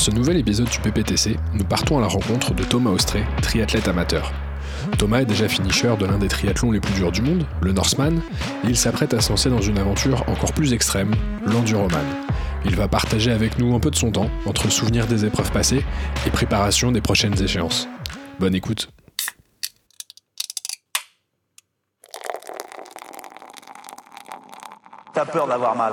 Dans ce nouvel épisode du PPTC, nous partons à la rencontre de Thomas Austré, triathlète amateur. Thomas est déjà finisher de l'un des triathlons les plus durs du monde, le Norseman, et il s'apprête à se lancer dans une aventure encore plus extrême, l'Enduroman. Il va partager avec nous un peu de son temps entre souvenirs des épreuves passées et préparation des prochaines échéances. Bonne écoute. T'as peur d'avoir mal.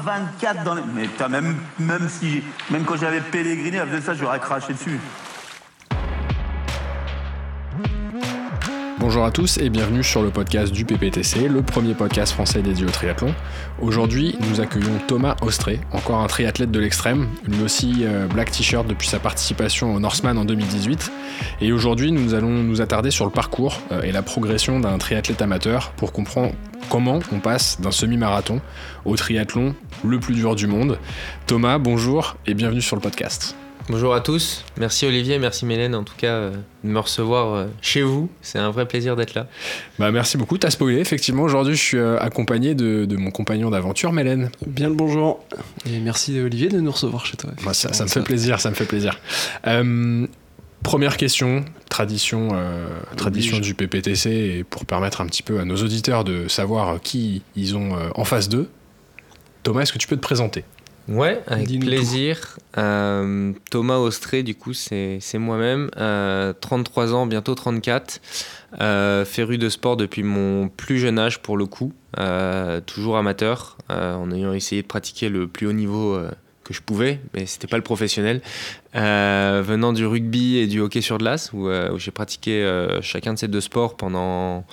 3,24 dans les... Mais putain, même, même, si, même quand j'avais pèleriné, elle faisait ça, j'aurais craché dessus. Bonjour à tous et bienvenue sur le podcast du PPTC, le premier podcast français dédié au triathlon. Aujourd'hui, nous accueillons Thomas Austré, encore un triathlète de l'extrême, lui aussi euh, black t-shirt depuis sa participation au Norseman en 2018. Et aujourd'hui, nous allons nous attarder sur le parcours euh, et la progression d'un triathlète amateur pour comprendre comment on passe d'un semi-marathon au triathlon le plus dur du monde. Thomas, bonjour et bienvenue sur le podcast. Bonjour à tous, merci Olivier, merci Mélène en tout cas euh, de me recevoir euh, chez vous, c'est un vrai plaisir d'être là. Bah merci beaucoup, t'as spoilé, effectivement aujourd'hui je suis euh, accompagné de, de mon compagnon d'aventure Mélène. Bien le bonjour et merci Olivier de nous recevoir chez toi. Bah, ça, ça me fait plaisir, ça me fait plaisir. Euh, première question, tradition, euh, tradition du PPTC et pour permettre un petit peu à nos auditeurs de savoir qui ils ont euh, en face d'eux. Thomas, est-ce que tu peux te présenter? Ouais, avec Dis-nous plaisir. Euh, Thomas Austré, du coup, c'est c'est moi-même. Euh, 33 ans, bientôt 34. Euh, féru de sport depuis mon plus jeune âge, pour le coup. Euh, toujours amateur, euh, en ayant essayé de pratiquer le plus haut niveau euh, que je pouvais, mais c'était pas le professionnel. Euh, venant du rugby et du hockey sur glace, où, euh, où j'ai pratiqué euh, chacun de ces deux sports pendant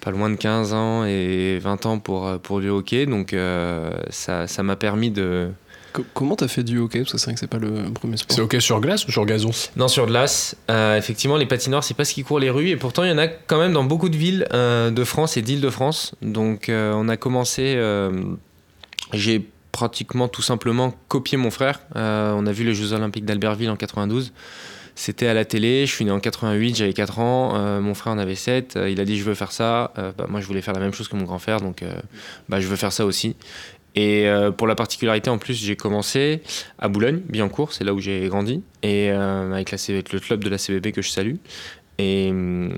pas loin de 15 ans et 20 ans pour, pour du hockey. Donc euh, ça ça m'a permis de, Co- comment t'as fait du hockey? Parce que c'est vrai que c'est pas le premier sport. C'est ok sur glace ou sur gazon? Non, sur glace. Euh, effectivement, les patinoires, c'est pas ce qui court les rues. Et pourtant, il y en a quand même dans beaucoup de villes euh, de France et d'Île-de-France. Donc, euh, on a commencé. euh, J'ai pratiquement tout simplement copié mon frère. Euh, on a vu les Jeux Olympiques d'Albertville en 92. C'était à la télé, je suis né en 88, j'avais 4 ans, euh, mon frère en avait 7, euh, il a dit je veux faire ça, bah, moi je voulais faire la même chose que mon grand frère, donc bah, je veux faire ça aussi. Et pour la particularité, en plus, j'ai commencé à Boulogne, Billancourt, c'est là où j'ai grandi, et avec, le club de la CBB que je salue. Hum,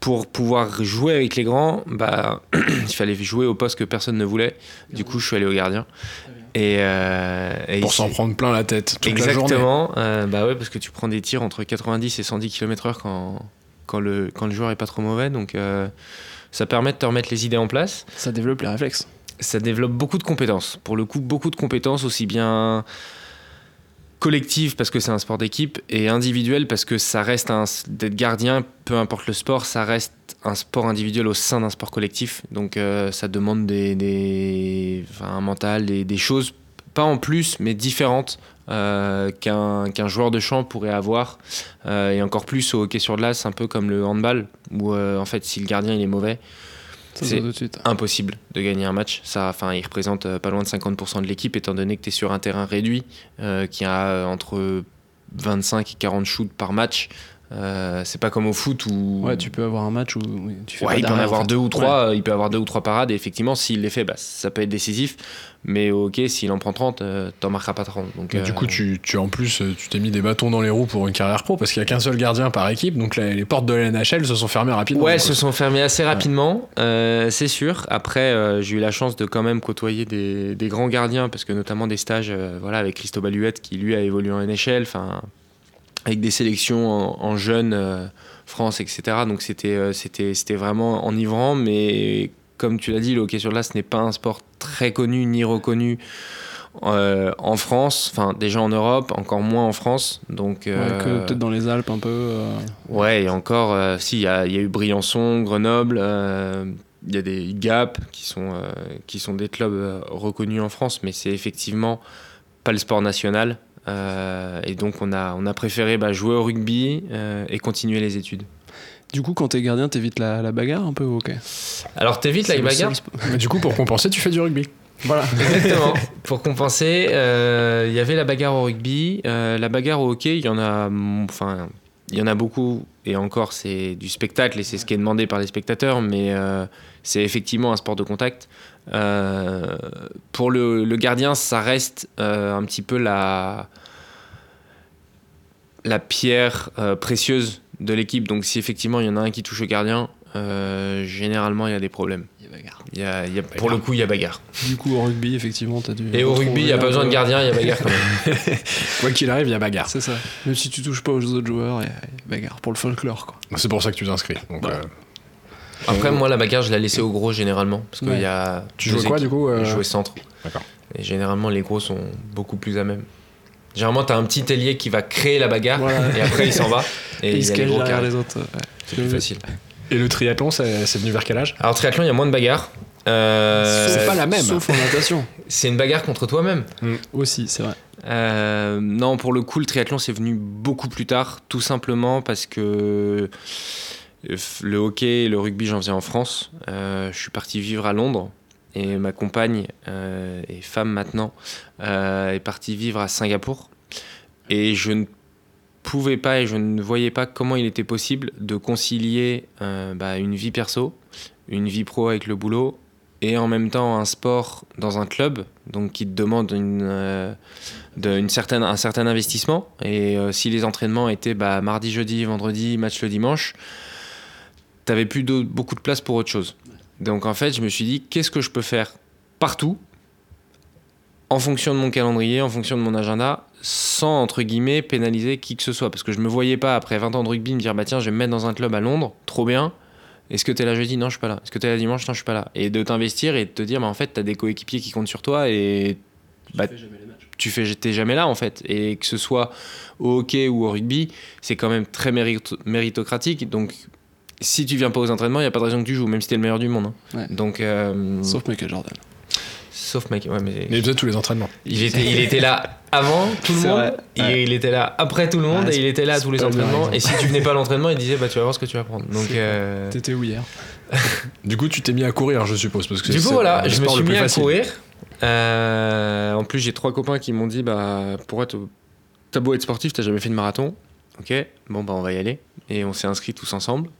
pour pouvoir jouer avec les grands, bah, il fallait jouer au poste que personne ne voulait. Du coup, je suis allé au gardien. Et, euh, et Pour s'en prendre plein la tête toute la journée. Exactement. euh, bah ouais, parce que tu prends des tirs entre 90 et 110 km/h quand, quand, le, quand le joueur est pas trop mauvais. Donc, euh, ça permet de te remettre les idées en place Ça développe les réflexes. ça développe beaucoup de compétences. Pour le coup, beaucoup de compétences aussi bien collectives parce que c'est un sport d'équipe et individuelles parce que ça reste un d'être gardien, peu importe le sport, ça reste un sport individuel au sein d'un sport collectif. Donc euh, ça demande des, un mental, des, des choses pas en plus mais différentes euh, qu'un joueur de champ pourrait avoir Euh, et encore plus au hockey sur glace, un peu comme le handball où en fait si le gardien il est mauvais C'est- impossible de gagner un match. Ça, enfin, il représente euh, pas loin de 50% de l'équipe, étant donné que tu es sur un terrain réduit euh, qui a euh, entre 25 et 40 shoots par match. Euh, c'est pas comme au foot où Ouais, tu peux avoir un match où tu fais Ouais, pas il peut en avoir en fait. deux ou trois, euh, il peut avoir deux ou trois parades, et effectivement, s'il les fait, bah, ça peut être décisif. Mais ok, s'il en prend 30, euh, t'en marqueras pas 30. Donc, du euh, coup, tu, tu en plus, euh, tu t'es mis des bâtons dans les roues pour une carrière pro parce qu'il y a qu'un seul gardien par équipe, donc la- les portes de la NHL se sont fermées rapidement. Ouais, se sont fermés assez rapidement, euh, c'est sûr. Après, euh, j'ai eu la chance de quand même côtoyer des, des grands gardiens, parce que notamment des stages euh, voilà, avec Christophe Baluette, qui lui a évolué en NHL, enfin, avec des sélections en, en jeunes, euh, France, etc. Donc c'était euh, c'était c'était vraiment enivrant, mais comme tu l'as dit, le hockey sur glace n'est pas un sport très connu ni reconnu Euh, en France, enfin déjà en Europe, encore moins en France. Donc, Ouais, euh, que peut-être dans les Alpes un peu. euh, Ouais, et encore, si, il y, y a eu Briançon, Grenoble, il y a des Gap qui sont, qui sont des clubs reconnus en France, mais c'est effectivement pas le sport national. Euh, et donc, on a, on a préféré bah, jouer au rugby euh, et continuer les études. Du coup, quand t'es gardien, t'évites la, la bagarre un peu ou ok? Alors, t'évites la bagarre Mais du coup, pour compenser, tu fais du rugby. Voilà. Exactement. Pour compenser, euh, il y avait la bagarre au rugby, euh, la bagarre au hockey. Il y en a, enfin, il y en a beaucoup. Et encore, c'est du spectacle et c'est ce qui est demandé par les spectateurs. Mais euh, c'est effectivement un sport de contact. Euh, pour le, le gardien, ça reste euh, un petit peu la la pierre euh, précieuse de l'équipe. Donc, si effectivement il y en a un qui touche au gardien, euh, généralement il y a des problèmes. Il y a bagarre. Il y a- il y a- pour le coup, il y a bagarre. Du coup, au rugby, effectivement, t'as dû. Et au rugby, il n'y a pas besoin de gardien, il y a bagarre quand même. Quoi qu'il arrive, il y a bagarre. C'est ça. Même si tu touches pas aux autres joueurs, il y a bagarre pour le folklore, quoi. C'est pour ça que tu t'inscris. Donc, euh, Après, moi, la bagarre, je la laissais au gros généralement. Parce qu'il Ouais. y a. tu jouais quoi du coup euh, Je jouais centre. D'accord. Et généralement, les gros sont beaucoup plus à même. Généralement, t'as un petit ailier qui va créer la bagarre Voilà. et après il s'en va. Et, Et il se qui derrière les autres. ouais. C'est plus facile. Et le triathlon, c'est venu vers quel âge? Alors, triathlon, il y a moins de bagarres. Euh, C'est pas la même. Sauf en natation. C'est une bagarre contre toi-même. Aussi, c'est vrai. Euh, non, pour le coup, le triathlon, c'est venu beaucoup plus tard, tout simplement parce que euh, le hockey et le rugby, j'en faisais en France. Euh, je suis parti vivre à Londres et ma compagne euh, et femme maintenant euh, est partie vivre à Singapour. Et je ne pouvais pas et je ne voyais pas comment il était possible de concilier euh, bah, une vie perso, une vie pro avec le boulot et en même temps un sport dans un club, donc qui te demande euh, un certain investissement. Et euh, si les entraînements étaient bah, mardi, jeudi, vendredi, match le dimanche, t'avais plus de- beaucoup de place pour autre chose. Donc en fait, je me suis dit, qu'est-ce que je peux faire partout, en fonction de mon calendrier, en fonction de mon agenda, sans, entre guillemets, pénaliser qui que ce soit? Parce que je me voyais pas, après 20 ans de rugby, me dire, bah tiens, je vais me mettre dans un club à Londres, trop bien. Est-ce que t'es là jeudi? Non, je suis pas là. Est-ce que t'es là dimanche? Non, je suis pas là. Et de t'investir et de te dire, bah en fait, t'as des coéquipiers qui comptent sur toi et Bah, tu fais t'es jamais là en fait et que ce soit au hockey ou au rugby c'est quand même très mérito- méritocratique donc si tu viens pas aux entraînements il y a pas de raison que tu joues même si t'es le meilleur du monde hein. Ouais. donc euh, Sauf Michael Jordan. sauf mec ouais, mais Mais il faisait tous les entraînements. il était il était là avant tout le monde vrai. et Ouais. il était là après tout le monde Ouais, et il était là à tous les entraînements et si tu venais pas à l'entraînement il disait bah tu vas voir ce que tu vas prendre donc euh, T'étais où hier? Du coup, tu t'es mis à courir, je suppose. Parce que Du coup, voilà, je me suis mis à courir. Euh, en plus, j'ai trois copains qui m'ont dit bah, pour être. T'as beau être sportif, t'as jamais fait de marathon. Ok, bon, bah, on va y aller. Et on s'est inscrits tous ensemble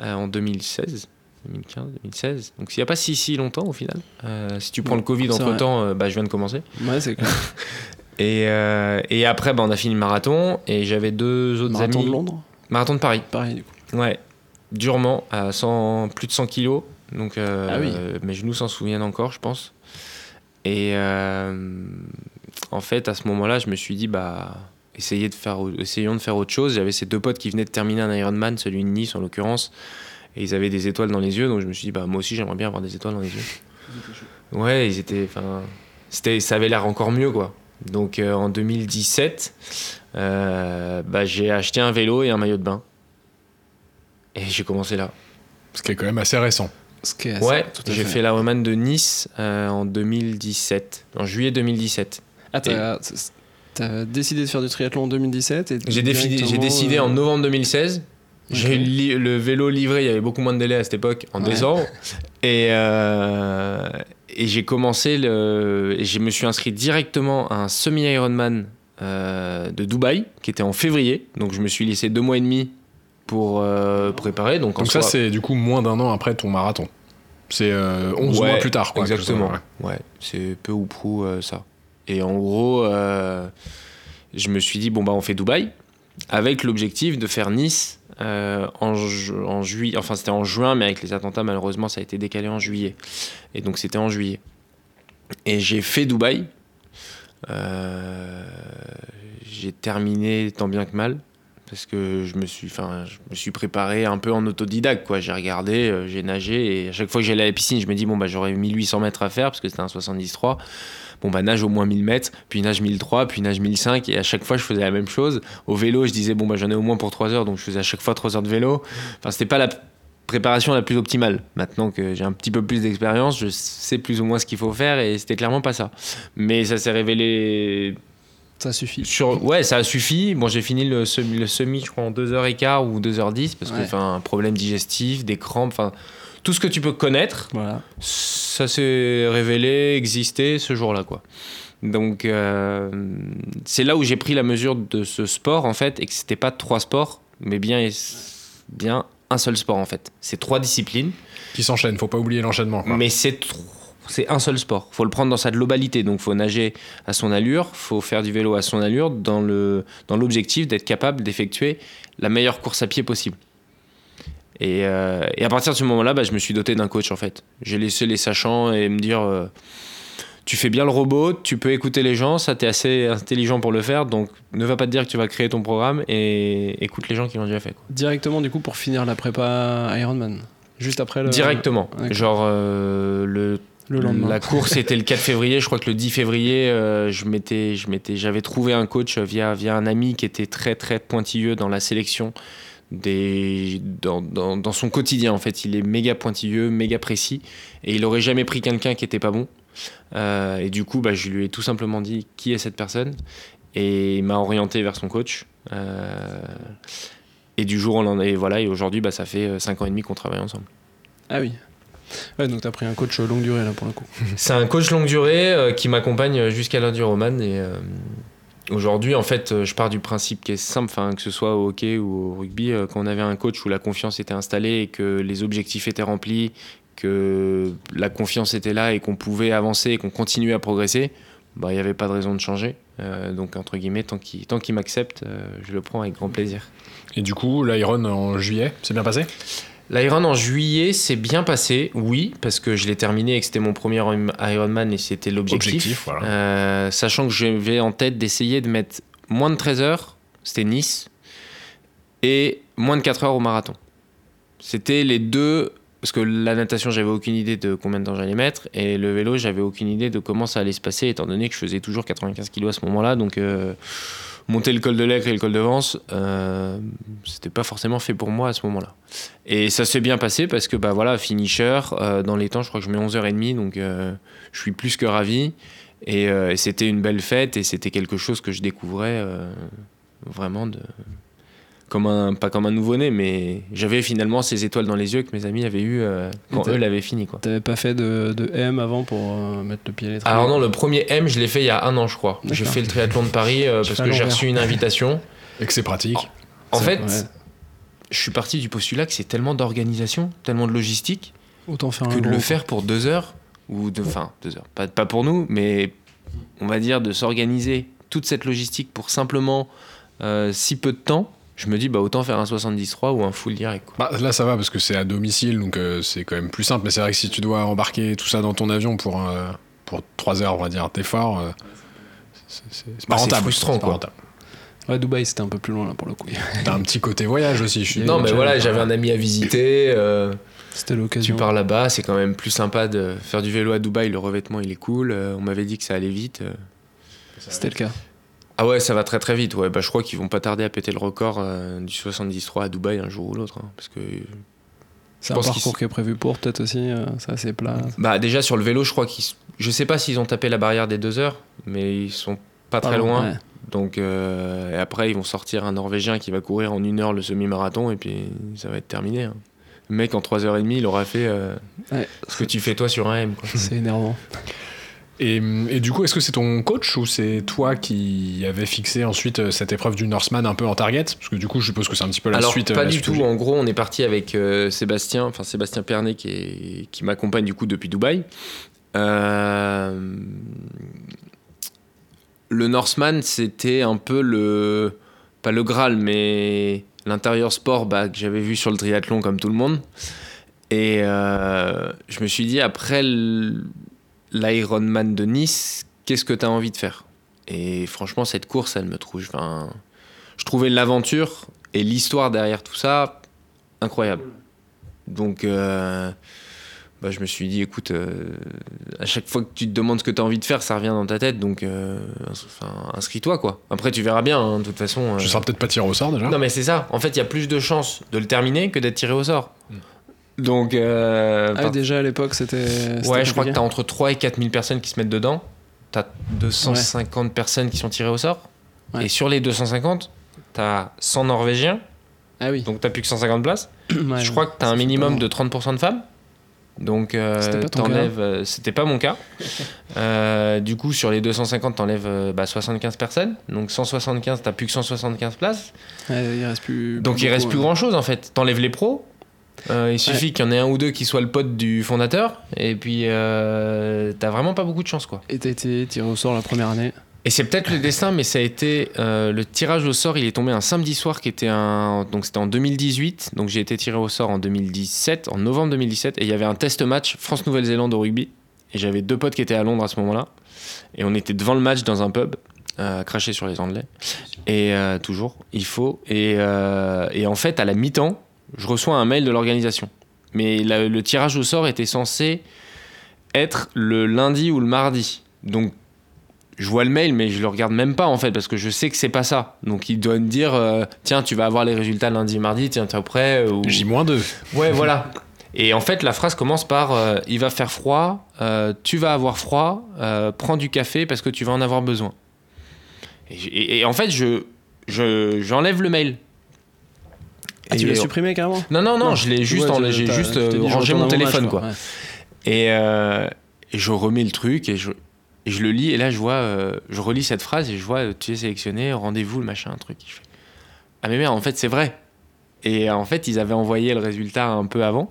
euh, en 2016. 2015, 2016. Donc, il n'y a pas si, si longtemps au final. Euh, si tu prends Ouais, le Covid entre temps, bah, je viens de commencer. Ouais, c'est clair. Et, euh, et après, bah, on a fini le marathon. Et j'avais deux autres Marathon amis. de Londres Marathon de Paris. Pareil, du coup. Ouais, durement, à 100, plus de 100 kilos. Donc, euh, Ah oui. mes genoux s'en souviennent encore, je pense. Et euh, en fait, à ce moment-là, je me suis dit, bah, essayez de faire, essayons de faire autre chose. J'avais ces deux potes qui venaient de terminer un Ironman, celui de Nice en l'occurrence, et ils avaient des étoiles dans les yeux. Donc, je me suis dit, bah, moi aussi, j'aimerais bien avoir des étoiles dans les yeux. Ouais, ils étaient, enfin, c'était, ça avait l'air encore mieux, quoi. Donc, euh, en 2017, euh, bah, j'ai acheté un vélo et un maillot de bain. Et j'ai commencé là. Ce qui est quand même assez récent. Ce qui est assez- Ouais, tout à j'ai fait. la Roman de Nice euh, en 2017, en juillet 2017. Ah, t'as t'as décidé de faire du triathlon en 2017 et J'ai décidé, décidé euh, en novembre 2016. J'ai li- le vélo livré, il y avait beaucoup moins de délai à cette époque, en Ouais. décembre. Et, euh, et j'ai commencé, le, et je me suis inscrit directement à un semi-Ironman euh, de Dubaï, qui était en février. Donc je me suis laissé deux mois et demi pour euh, préparer. Donc, en Donc ça, c'est du coup moins d'un an après ton marathon. C'est euh, 11 Ouais, mois plus tard, quoi. Exactement. Ouais, c'est peu ou prou euh, ça. Et en gros, euh, je me suis dit, bon, bah, on fait Dubaï, avec l'objectif de faire Nice euh, en, ju- en juillet. Enfin, c'était en juin, mais avec les attentats, malheureusement, ça a été décalé en juillet. Et donc, c'était en juillet. Et j'ai fait Dubaï. Euh, j'ai terminé tant bien que mal. Parce que je me suis, enfin, je me suis préparé un peu en autodidacte, quoi. J'ai regardé, euh, j'ai nagé, et à chaque fois que j'allais à la piscine, je me dis, bon, bah, j'aurais 1800 mètres à faire, parce que c'était un 73. bon bah nage au moins 1000 mètres, puis nage 1003, puis nage 1005, et à chaque fois je faisais la même chose. Au vélo, je disais bon bah j'en ai au moins pour 3 heures, donc je faisais à chaque fois 3 heures de vélo. Enfin, c'était pas la préparation la plus optimale. Maintenant que j'ai un petit peu plus d'expérience, je sais plus ou moins ce qu'il faut faire, et c'était clairement pas ça. Mais ça s'est révélé Ça suffit. sur... Ouais, ça a suffi. Bon, j'ai fini le semi, le semi, je crois, en 2h15 ou 2h10 parce que enfin, un problème digestif, des crampes, enfin, tout ce que tu peux connaître, Voilà. ça s'est révélé exister ce jour-là, quoi. Donc, euh, c'est là où j'ai pris la mesure de ce sport, en fait, et que c'était pas trois sports, mais bien, bien un seul sport, en fait. C'est trois disciplines. Qui s'enchaînent, faut pas oublier l'enchaînement. quoi. Mais c'est trop- c'est un seul sport. Faut le prendre dans sa globalité. Donc, faut nager à son allure, faut faire du vélo à son allure, dans le dans l'objectif d'être capable d'effectuer la meilleure course à pied possible. Et, euh, et à partir de ce moment-là, bah, je me suis doté d'un coach en fait. J'ai laissé les sachants et me dire. euh, tu fais bien le robot, tu peux écouter les gens, ça t'es assez intelligent pour le faire, donc ne va pas te dire que tu vas créer ton programme et écoute les gens qui l'ont déjà fait. quoi. Directement, du coup, pour finir la prépa Ironman. Juste après le. Directement. Genre euh, le Le lendemain. La course était le 4 février. Je crois que le 10 février, euh, je m'étais, je m'étais, j'avais trouvé un coach via, via un ami qui était très très pointilleux dans la sélection des, dans, dans, dans son quotidien. En fait, il est méga pointilleux, méga précis, et il aurait jamais pris quelqu'un qui était pas bon. Euh, et du coup, bah, je lui ai tout simplement dit qui est cette personne, et il m'a orienté vers son coach. Euh, et du jour au lendemain, et voilà. Et aujourd'hui, bah, ça fait 5 ans et demi qu'on travaille ensemble. Ah oui. Ouais, donc t'as pris un coach longue durée là pour le coup. C'est un coach longue durée euh, qui m'accompagne jusqu'à l'enduroman et euh, aujourd'hui en fait euh, je pars du principe qui est simple, que ce soit au hockey ou au rugby, euh, quand on avait un coach où la confiance était installée et que les objectifs étaient remplis, que la confiance était là et qu'on pouvait avancer et qu'on continuait à progresser, bah il n'y avait pas de raison de changer. Euh, donc entre guillemets tant qu'il tant qu'il m'accepte, euh, je le prends avec grand plaisir. Et du coup, l'Iron en juillet, c'est bien passé? L'Iron en juillet s'est bien passé, oui, parce que je l'ai terminé et que c'était mon premier Ironman et c'était l'objectif. Voilà. Euh, sachant que j'avais en tête d'essayer de mettre moins de 13 heures, c'était Nice, et moins de 4 heures au marathon. C'était les deux, parce que la natation, j'avais aucune idée de combien de temps j'allais mettre, et le vélo, j'avais aucune idée de comment ça allait se passer, étant donné que je faisais toujours 95 kg à ce moment-là, donc euh, monter le col de l'Aigre et le col de Vence, euh, c'était pas forcément fait pour moi à ce moment-là. Et ça s'est bien passé parce que, bah voilà, finisher, euh, dans les temps, je crois que je mets 11h30, donc euh, je suis plus que ravi. Et, euh, et c'était une belle fête et c'était quelque chose que je découvrais vraiment de. Comme un, pas comme un nouveau-né, mais j'avais finalement ces étoiles dans les yeux que mes amis avaient eu euh, quand eux l'avaient fini. Quoi. T'avais pas fait de, de M avant pour euh, mettre le pied à l'étrier Alors non, le premier M, je l'ai fait il y a un an, je crois. J'ai fait le triathlon de Paris euh, parce que j'ai reçu une invitation. Et que c'est pratique. En fait, ouais. je suis parti du postulat que c'est tellement d'organisation, tellement de logistique, Autant faire un que de le faire pour deux heures, ou de, enfin deux heures, pas, pas pour nous, mais on va dire de s'organiser toute cette logistique pour simplement euh, si peu de temps, je me dis bah autant faire un 73 ou un full direct. quoi. Bah, là, ça va parce que c'est à domicile, donc euh, c'est quand même plus simple. Mais c'est vrai que si tu dois embarquer tout ça dans ton avion pour, euh, pour 3 heures, on va dire, d'effort, euh, c'est- pas Bah, c'est rentable. frustrant, pas quoi. rentable. Ouais, Dubaï c'était un peu plus loin là pour le coup. T'as un petit côté voyage aussi. Je suis Non mais tu- voilà, j'avais un ami à visiter. euh, C'était tu l'occasion. pars là-bas, c'est quand même plus sympa de faire du vélo à Dubaï. Le revêtement il est cool. euh, on m'avait dit que ça allait vite. euh. C'était le cas. Ah ouais, ça va très très vite. Ouais, bah je crois qu'ils vont pas tarder à péter le record euh, du 73 à Dubaï un jour ou l'autre, hein, parce que C'est un parcours qui est prévu pour peut-être aussi. euh, c'est assez plat. Bah déjà sur le vélo, je crois qu'ils, je sais pas s'ils ont tapé la barrière des deux heures, mais ils sont pas, très loin. ouais. Donc euh, et après ils vont sortir un Norvégien qui va courir en une heure le semi-marathon et puis ça va être terminé. hein. Le mec en 3h30 il aura fait Ouais. ce que tu fais toi sur un M. C'est énervant. Et, et du coup, est-ce que c'est ton coach ou c'est toi qui avais fixé ensuite euh, cette épreuve du Norseman un peu en target? Parce que du coup, je suppose que c'est un petit peu la Alors suite. euh, pas la du suite tout. En gros on est parti avec euh, Sébastien, enfin Sébastien Pernet qui, est- qui m'accompagne du coup depuis Dubaï. Euh, le Norseman c'était un peu le pas le Graal mais l'intérieur sport bah, que j'avais vu sur le triathlon comme tout le monde. Et euh, je me suis dit après l- l'Ironman de Nice, qu'est-ce que tu as envie de faire? Et franchement cette course elle me trouve enfin, je trouvais l'aventure et l'histoire derrière tout ça, incroyable. Donc, euh, bah, je me suis dit, écoute, euh, à chaque fois que tu te demandes ce que tu as envie de faire, ça revient dans ta tête, donc euh, enfin, inscris-toi, quoi. Après, tu verras bien, hein, de toute façon. euh. Tu seras peut-être pas tiré au sort déjà. Non, mais c'est ça. En fait, il y a plus de chances de le terminer que d'être tiré au sort. Donc, euh, Ah, par- déjà à l'époque, c'était. ouais, je crois que compliqué. tu as entre 3 et 4 000 personnes qui se mettent dedans. Tu as 250 personnes qui sont tirées au sort. Ouais. Et sur les 250, tu as 100 Norvégiens, Ah oui. donc tu plus que 150 places. Ouais, je crois que tu as ça un minimum de 30% de femmes. Donc, euh, t'enlèves, euh, C'était pas mon cas. Euh, du coup, sur les 250, t'enlèves euh, bah, 75 personnes. Donc, 175, t'as plus que 175 places. Ouais, il reste plus. Donc, il reste plus ouais. grand chose en fait. T'enlèves les pros. Euh, il suffit qu'il y en ait un ou deux qui soient le pote du fondateur. Et puis, euh, t'as vraiment pas beaucoup de chance quoi. Et t'as été tiré au sort la première année. Et c'est peut-être le destin, mais ça a été euh, le tirage au sort. Il est tombé un samedi soir qui était un. Donc c'était en 2018. Donc j'ai été tiré au sort en 2017, en novembre 2017. Et il y avait un test match France-Nouvelle-Zélande au rugby. Et j'avais deux potes qui étaient à Londres à ce moment-là. Et on était devant le match dans un pub, euh, cracher sur les Anglais. Et euh, toujours, il faut. Et, euh, et en fait, à la mi-temps, je reçois un mail de l'organisation. Mais la- le tirage au sort était censé être le lundi ou le mardi. Donc je vois le mail, mais je le regarde même pas en fait, parce que je sais que c'est pas ça. Donc il doit me dire, euh, tiens, tu vas avoir les résultats lundi, mardi, tiens, t'es prêt ou... J-2. Ouais, voilà. Et en fait, la phrase commence par euh, il va faire froid, euh, tu vas avoir froid, euh, prends du café parce que tu vas en avoir besoin. Et, j- et- et en fait, je je- j'enlève le mail. Ah, tu Et- l'as supprimé carrément Non, non, non, je l'ai juste, Ouais, j'ai juste tu euh, rangé mon téléphone, quoi. ouais. Et, euh, et je remets le truc et je, et je le lis et là je vois, euh, je relis cette phrase et je vois tu es sélectionné, rendez-vous, le machin, un truc. Je fais, ah mais merde, en fait c'est vrai. Et en fait ils avaient envoyé le résultat un peu avant.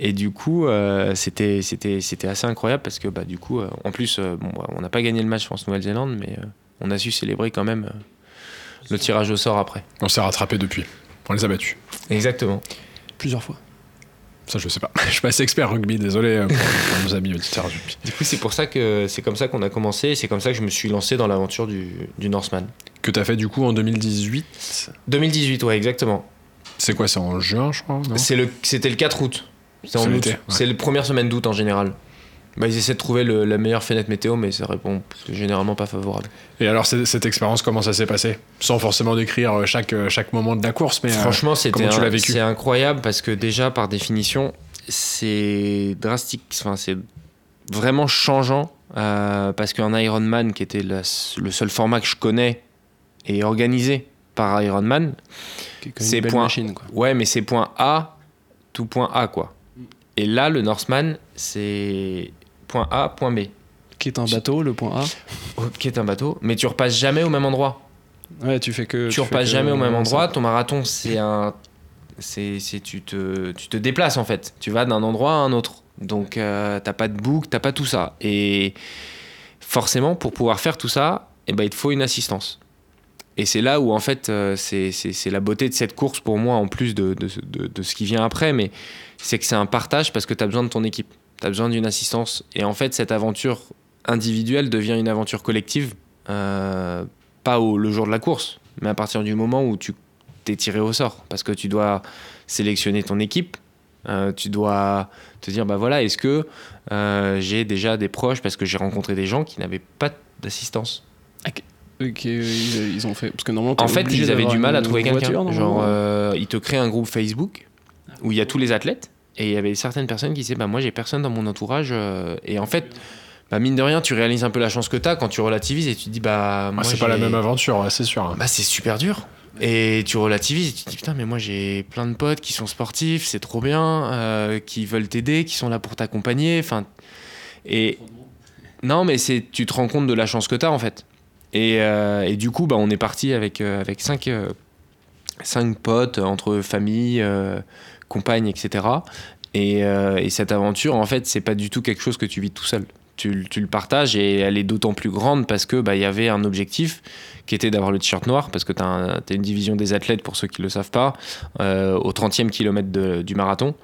Et du coup, euh, c'était c'était c'était assez incroyable parce que bah du coup, euh, en plus, euh, bon, bah, on n'a pas gagné le match France-Nouvelle-Zélande, mais euh, on a su célébrer quand même euh, le tirage au sort après. On s'est rattrapé depuis. On les a battus. Exactement. Plusieurs fois. Ça, je sais pas. Je suis pas assez expert rugby, désolé euh, pour, pour nos amis auditeurs rugby. Du coup, c'est pour ça que c'est comme ça qu'on a commencé. et C'est comme ça que je me suis lancé dans l'aventure du, du Norseman. Que t'as fait du coup en 2018. 2018, ouais, exactement. C'est quoi C'est en juin, je crois C'est le, c'était le 4 août. C'est en août. ouais. C'est la première semaine d'août en général. Bah, ils essaient de trouver le- la meilleure fenêtre météo, mais ça répond généralement pas favorable. Et alors, cette expérience, comment ça s'est passé? Sans forcément décrire euh, chaque, euh, chaque moment de la course, mais. euh, Franchement, c'était comment tu un- l'as vécu? c'est incroyable parce que déjà, par définition, c'est drastique. Enfin, c'est vraiment changeant euh, parce qu'un Ironman, qui était la- le seul format que je connais et organisé par Ironman, est C'est point- machine, quoi. Ouais, mais c'est point A, tout point A, quoi. Et là, le Norseman, c'est point A, point B. Qui est un bateau, le point A. Qui est un bateau, mais tu repasses jamais au même endroit. Ouais, tu fais que. tu repasses que- jamais au même endroit. Ton marathon, c'est un. C'est, c'est- tu, te, tu te déplaces en fait. Tu vas d'un endroit à un autre. Donc, euh, t'as pas de boucle, t'as pas tout ça. Et forcément, pour pouvoir faire tout ça, eh ben, il te faut une assistance. Et c'est là où, en fait, euh, c'est, c'est- c'est la beauté de cette course pour moi, en plus de, de, de- de ce qui vient après. Mais c'est que c'est un partage parce que tu as besoin de ton équipe. Tu as besoin d'une assistance. Et en fait, cette aventure individuelle devient une aventure collective. euh, pas au, le jour de la course, mais à partir du moment où tu t'es tiré au sort. Parce que tu dois sélectionner ton équipe. euh, tu dois te dire, bah voilà, est-ce que euh, j'ai déjà des proches parce que j'ai rencontré des gens qui n'avaient pas d'assistance? Ok, ils, ils ont fait. Parce que normalement, En fait, ils avaient du mal à trouver quelqu'un. Genre, euh, ils te créent un groupe Facebook où il y a tous les athlètes et il y avait certaines personnes qui disaient bah moi j'ai personne dans mon entourage euh, et en fait bah mine de rien tu réalises un peu la chance que tu as quand tu relativises et tu te dis bah Ah, moi c'est pas la même aventure, ouais, c'est sûr. hein. bah c'est super dur et tu relativises et tu te dis putain mais moi j'ai plein de potes qui sont sportifs c'est trop bien euh, qui veulent t'aider qui sont là pour t'accompagner enfin et non mais c'est tu te rends compte de la chance que tu as en fait et, euh, et du coup bah on est parti avec avec cinq cinq potes entre famille compagne etc et, euh, et cette aventure en fait c'est pas du tout quelque chose que tu vis tout seul tu, le- partages et elle est d'autant plus grande parce que bah y avait un objectif qui était d'avoir le t-shirt noir, parce que tu as, une division des athlètes, pour ceux qui ne le savent pas, euh, au 30e kilomètre du marathon,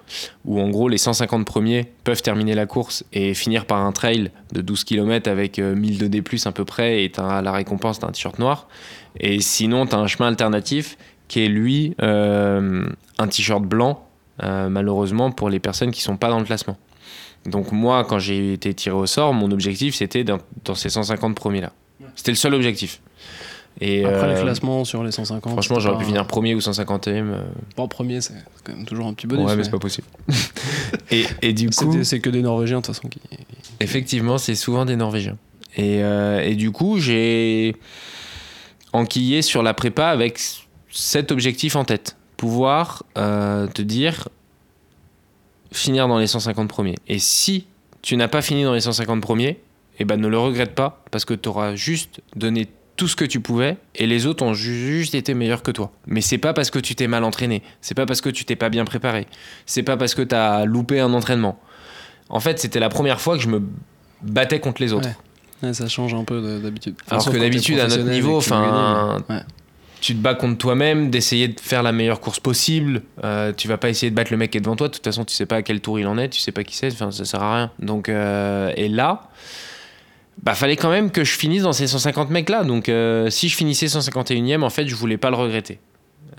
où en gros les 150 premiers peuvent terminer la course et finir par un trail de 12 km avec euh, 1000 de D+, à peu près, et t'as la récompense, tu un t-shirt noir. Et sinon, tu as un chemin alternatif qui est, lui, euh, un t-shirt blanc, malheureusement, pour les personnes qui sont pas dans le classement. Donc moi, quand j'ai été tiré au sort, mon objectif, c'était dans, dans ces 150 premiers-là. C'était le seul objectif. Et Après euh, le classement sur les 150. franchement, j'aurais pu finir premier ou 150e. euh, Pas premier, c'est quand même toujours un petit bonus. ouais, mais mais c'est pas possible. et, et du coup, C'est que des Norvégiens de toute façon qui. Effectivement, c'est souvent des Norvégiens. Et, euh, et du coup, j'ai enquillé sur la prépa avec cet objectif en tête. Pouvoir euh, te dire finir dans les 150 premiers. Et si tu n'as pas fini dans les 150 premiers, eh ben ne le regrette pas parce que tu auras juste donné tout ce que tu pouvais et les autres ont ju- juste été meilleurs que toi. Mais c'est pas parce que tu t'es mal entraîné, c'est pas parce que tu t'es pas bien préparé, c'est pas parce que tu as loupé un entraînement. En fait, c'était la première fois que je me battais contre les autres. Ouais. Ouais, ça change un peu de- d'habitude. Alors que d'habitude, à notre niveau, enfin. Ouais. Tu te bats contre toi-même, d'essayer de faire la meilleure course possible. Euh, tu vas pas essayer de battre le mec qui est devant toi. De toute façon, tu sais pas à quel tour il en est, tu sais pas qui c'est. Enfin, ça sert à rien. Donc, euh, et là, bah, fallait quand même que je finisse dans ces 150 mecs là. Donc, euh, si je finissais 151e, en fait, je voulais pas le regretter.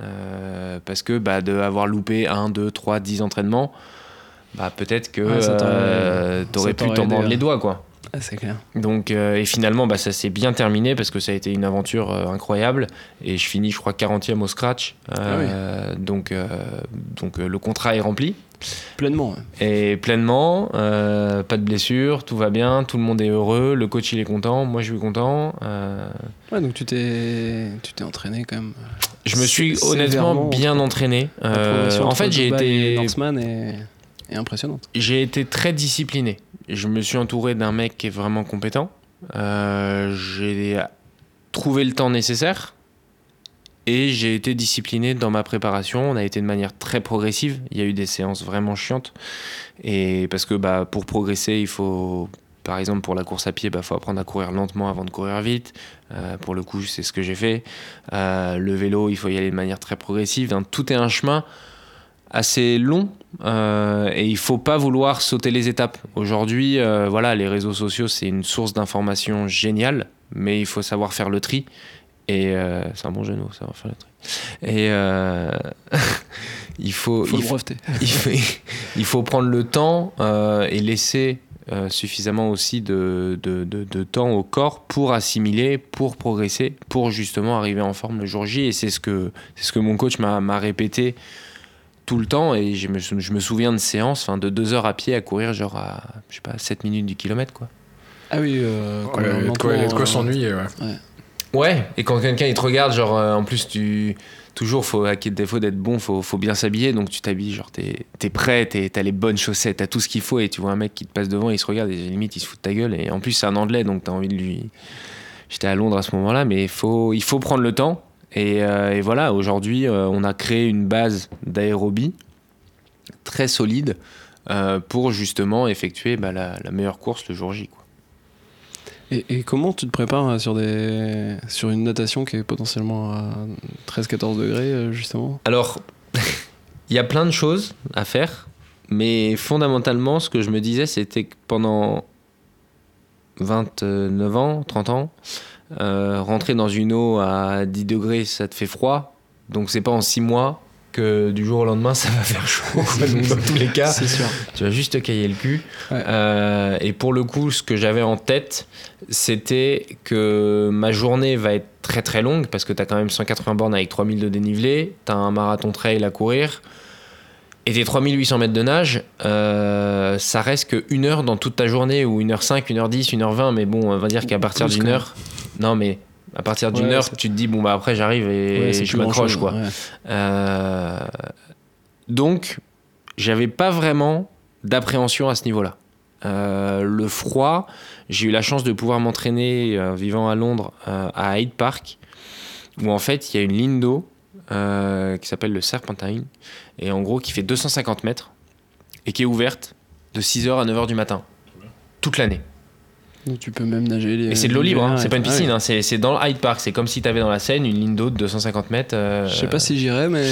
Euh, parce que bah, de avoir loupé 1, 2, 3, 10 entraînements, bah, peut-être que Ouais, t'aurais pu t'en mordre les doigts, quoi. Ah, c'est clair. Donc, euh, et finalement, bah, ça s'est bien terminé parce que ça a été une aventure euh, incroyable. Et je finis, je crois, 40e au scratch. Euh, Donc, euh, donc euh, le contrat est rempli. Pleinement. ouais. Et pleinement, pas de blessure, tout va bien, tout le monde est heureux, le coach il est content, moi je suis content. Ouais, donc tu t'es, tu t'es entraîné quand même. je me suis honnêtement bien entraîné. En fait, j'ai et été, Norseman est, impressionnante. j'ai été très discipliné. Je me suis entouré d'un mec qui est vraiment compétent. Euh, j'ai trouvé le temps nécessaire et j'ai été discipliné dans ma préparation. On a été de manière très progressive. Il y a eu des séances vraiment chiantes. Et parce que bah, pour progresser, il faut, par exemple, pour la course à pied, il faut apprendre à courir lentement avant de courir vite. Euh, pour le coup, c'est ce que j'ai fait. Euh, le vélo, il faut y aller de manière très progressive. Donc, tout est un chemin assez long euh, et il faut pas vouloir sauter les étapes. Aujourd'hui, euh, voilà, les réseaux sociaux c'est une source d'information géniale, mais il faut savoir faire le tri. Et euh, c'est un bon mots, savoir faire le tri. Et il faut, Faut il faut- breveter. il faut, il faut prendre le temps et laisser suffisamment aussi de, de, de- de temps au corps pour assimiler, pour progresser, pour justement arriver en forme le jour J. Et c'est ce que, c'est ce que mon coach m'a répété tout le temps. Et je me, je me souviens de séances enfin, de deux heures à pied à courir, genre à je sais pas, 7 minutes du kilomètre. Quoi. Ah oui, euh, Ouais, il y a de quoi, lentement, s'ennuyer, ouais. Ouais, et quand quelqu'un il te regarde, genre euh, en plus tu toujours faut à défaut d'être bon, faut, faut bien s'habiller, donc tu t'habilles, genre t'es es prêt, t'es- t'as les bonnes chaussettes, t'as tout ce qu'il faut, et tu vois un mec qui te passe devant, il se regarde, et limite il se fout de ta gueule, et en plus c'est un anglais, donc t'as envie de lui. J'étais à Londres à ce moment-là, mais faut, il faut prendre le temps, et, euh, et voilà, aujourd'hui euh, on a créé une base d'aérobie très solide euh, pour justement effectuer bah, la, la meilleure course le jour J. Quoi. Et, et comment tu te prépares sur, des, sur une natation qui est potentiellement à 13-14 degrés, justement? Alors, il y a plein de choses à faire, mais fondamentalement, ce que je me disais, c'était que pendant 29 ans, 30 ans, euh, rentrer dans une eau à 10 degrés, ça te fait froid. Donc, c'est pas en 6 mois que du jour au lendemain, ça va faire chaud. Donc, dans tous les cas, sûr. tu vas juste te cailler le cul. Ouais. Euh, et pour le coup, ce que j'avais en tête, c'était que ma journée va être très très longue parce que tu as quand même 180 bornes avec 3000 de dénivelé, tu as un marathon trail à courir. Et tes 3800 mètres de nage, euh, ça reste que une heure dans toute ta journée, ou 1h05, 1h10, 1h20, mais bon, on va dire qu'à partir d'une heure, non mais à partir d'une Ouais, heure, tu te dis, bon bah après j'arrive et Ouais, je m'accroche quoi. ouais. Euh, donc, j'avais pas vraiment d'appréhension à ce niveau-là. Euh, le froid, j'ai eu la chance de pouvoir m'entraîner euh, vivant à Londres à Hyde Park, où en fait il y a une ligne d'eau qui s'appelle le Serpentine, et en gros qui fait 250 mètres, et qui est ouverte de 6h à 9h du matin, toute l'année. Donc tu peux même nager. les- Et c'est de l'eau libre, hein, c'est pas une Ah ouais. piscine, hein, c'est c'est dans Hyde Park, c'est comme si tu avais dans la Seine une ligne d'eau de 250 mètres. euh, Je sais pas si j'irais, mais.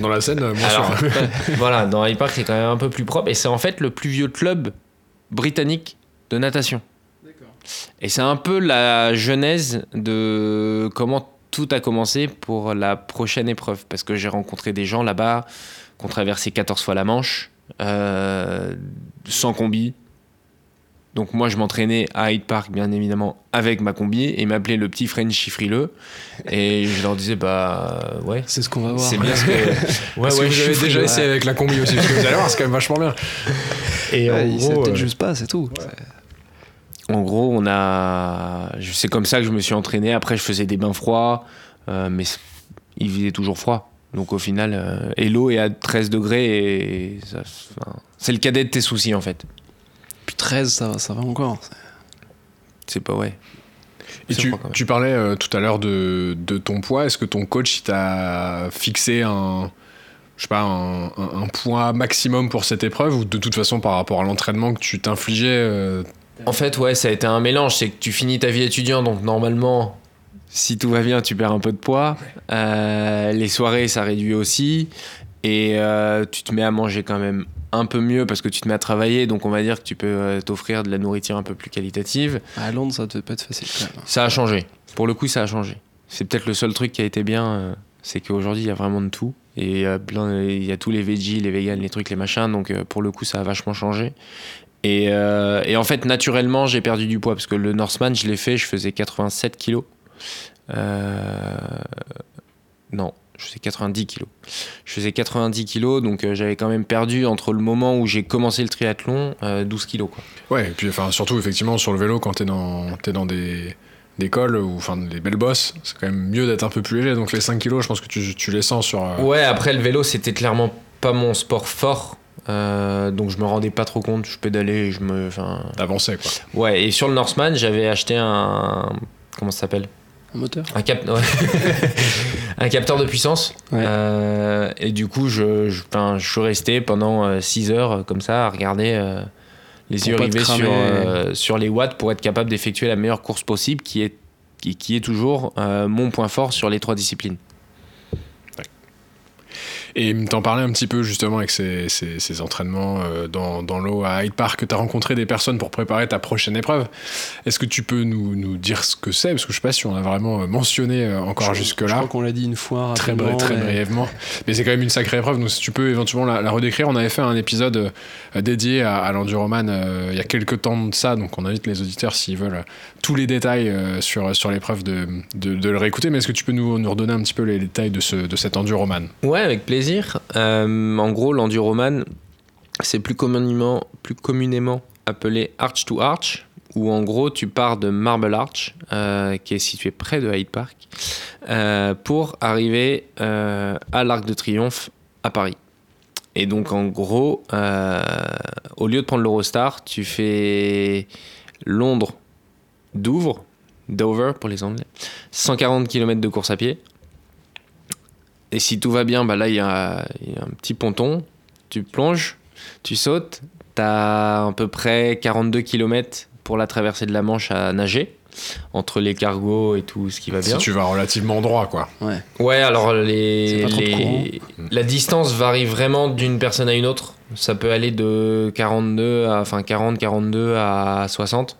Dans la scène, bien Alors, sûr. voilà, dans Hyde Park, c'est quand même un peu plus propre. Et c'est en fait le plus vieux club britannique de natation. Et c'est un peu la genèse de comment tout a commencé pour la prochaine épreuve. Parce que j'ai rencontré des gens là-bas qui ont traversé 14 fois la Manche, euh, sans combi. Donc moi je m'entraînais à Hyde Park bien évidemment avec ma combi et ils m'appelaient le petit Frenchie frileux et je leur disais bah ouais C'est ce qu'on va voir. c'est bien ce que ouais Parce que ouais vous je avez déjà frileux. essayé avec la combi aussi, parce que vous allez voir, c'est quand même vachement bien. et en Ouais, il sait gros, peut-être euh, juste pas, c'est tout. En gros, on a. C'est comme ça que je me suis entraîné. Après, je faisais des bains froids, euh, mais il faisait toujours froid. Donc au final, euh, et l'eau est à 13 degrés et ça- enfin, c'est le cadet de tes soucis en fait. Puis 13, ça, va- ça va encore. C'est pas ouais. Et tu, parlais euh, tout à l'heure de, de ton poids. Est-ce que ton coach t'a fixé un, je sais pas, un, un- un poids maximum pour cette épreuve ou de toute façon par rapport à l'entraînement que tu t'infligeais euh, En fait, ouais, ça a été un mélange. C'est que tu finis ta vie étudiant, donc normalement, si tout va bien, tu perds un peu de poids. Euh, les soirées, ça réduit aussi. Et euh, tu te mets à manger quand même un peu mieux parce que tu te mets à travailler. Donc on va dire que tu peux euh, t'offrir de la nourriture un peu plus qualitative. À Londres, ça devait pas être facile quand même. Ça a changé. Pour le coup, ça a changé. C'est peut-être le seul truc qui a été bien, euh, c'est qu'aujourd'hui, il y a vraiment de tout. Et il y a plein- il y a tous les veggies, les vegans, les trucs, les machins. Donc euh, pour le coup, ça a vachement changé. Et, euh, et en fait, naturellement, j'ai perdu du poids parce que le Northman, je l'ai fait, je faisais 87 kilos. Euh, non, je faisais 90 kilos. Je faisais 90 kilos, donc euh, j'avais quand même perdu entre le moment où j'ai commencé le triathlon euh, 12 kilos. Quoi. Ouais, et puis enfin, surtout effectivement sur le vélo quand t'es dans, t'es dans des, des cols ou enfin des belles bosses, c'est quand même mieux d'être un peu plus léger. Donc les 5 kilos, je pense que tu, tu les sens sur. euh, Ouais, après le vélo, c'était clairement pas mon sport fort. Euh, donc je me rendais pas trop compte, je pédalais, je me. Enfin. d'avancer quoi. Ouais, et sur le Northman, j'avais acheté un. Comment ça s'appelle? Un moteur un, cap... ouais. un capteur de puissance. Ouais. Euh, et du coup, je, je, je suis resté pendant 6 heures euh, comme ça à regarder euh, les Pour yeux rivés sur, euh, sur les watts pour être capable d'effectuer la meilleure course possible qui est, qui, qui est toujours euh, mon point fort sur les trois disciplines. Et t'en parlais un petit peu justement avec ces, ces- ces entraînements euh, dans, dans l'eau à Hyde Park, tu as rencontré des personnes pour préparer ta prochaine épreuve. Est-ce que tu peux nous, nous dire ce que c'est? Parce que je sais pas si on a vraiment euh, mentionné euh, encore Je- Je jusque-là. crois qu'on l'a dit une fois. Très, rapidement, bri- très mais- brièvement. Mais c'est quand même une sacrée épreuve, donc si tu peux éventuellement la, la redécrire. On avait fait un épisode dédié à, à l'enduroman euh, il y a quelques temps de ça, donc on invite les auditeurs s'ils veulent tous les détails euh, sur, sur l'épreuve de, de, de le réécouter. Mais est-ce que tu peux nous, nous redonner un petit peu les détails de, ce, de cet enduroman Ouais, avec plaisir. Euh, en gros, l'enduroman, c'est plus communément, appelé Arch to Arch, où en gros, tu pars de Marble Arch, euh, qui est situé près de Hyde Park, euh, pour arriver à l'Arc de Triomphe à Paris. Et donc, en gros, au lieu de prendre l'Eurostar, tu fais Londres, Douvres, Dover pour les Anglais, 140 km de course à pied. Et si tout va bien, bah là, il y, a il y a un petit ponton. Tu plonges, tu sautes. Tu as à peu près 42 km pour la traversée de la Manche à nager, entre les cargos et tout ce qui va Si bien. tu vas relativement droit, quoi. Ouais. Ouais, alors les, les- la distance varie vraiment d'une personne à une autre. Ça peut aller de 42 à enfin 40 42 à 60.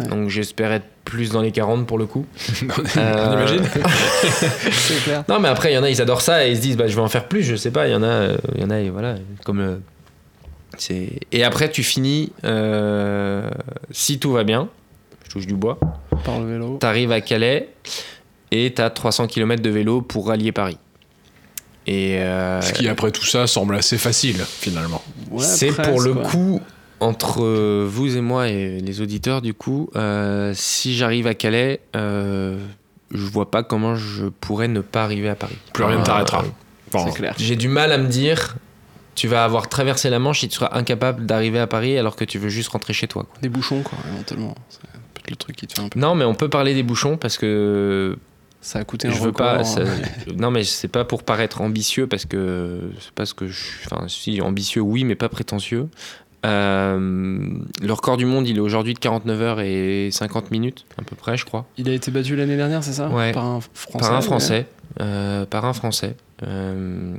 Ouais. Donc j'espère être plus dans les 40 pour le coup. On Euh, imagine C'est clair. Non, mais après, il y en a, ils adorent ça et ils se disent, bah, je vais en faire plus, je sais pas. Il y en a, euh, il y en a, et voilà, comme. euh, c'est... Et après, tu finis, euh, si tout va bien, je touche du bois, Par le vélo. t'arrives à Calais et t'as 300 km de vélo pour rallier Paris. Et euh, Ce qui, après tout ça, semble assez facile, finalement. Ouais, c'est presque, pour le coup, entre euh, vous et moi et les auditeurs, du coup, euh, si j'arrive à Calais, euh, je vois pas comment je pourrais ne pas arriver à Paris. Plus rien ne Euh, t'arrêtera. Enfin, C'est clair. J'ai du mal à me dire, tu vas avoir traversé la Manche et tu seras incapable d'arriver à Paris alors que tu veux juste rentrer chez toi. quoi. Des bouchons, quoi, éventuellement. C'est peut-être le truc qui te fait un peu. Non, mais on peut parler des bouchons parce que Ça a coûté un je veux record. pas. hein. ça- non, mais c'est pas pour paraître ambitieux parce que c'est pas ce que je suis. Enfin, si ambitieux, oui, mais pas prétentieux. Euh, le record du monde, il est aujourd'hui de 49 heures et 50 minutes, à peu près, je crois. Il a été battu l'année dernière, c'est ça? Ouais. Par un français. par un ouais. français. euh, par un français. Euh,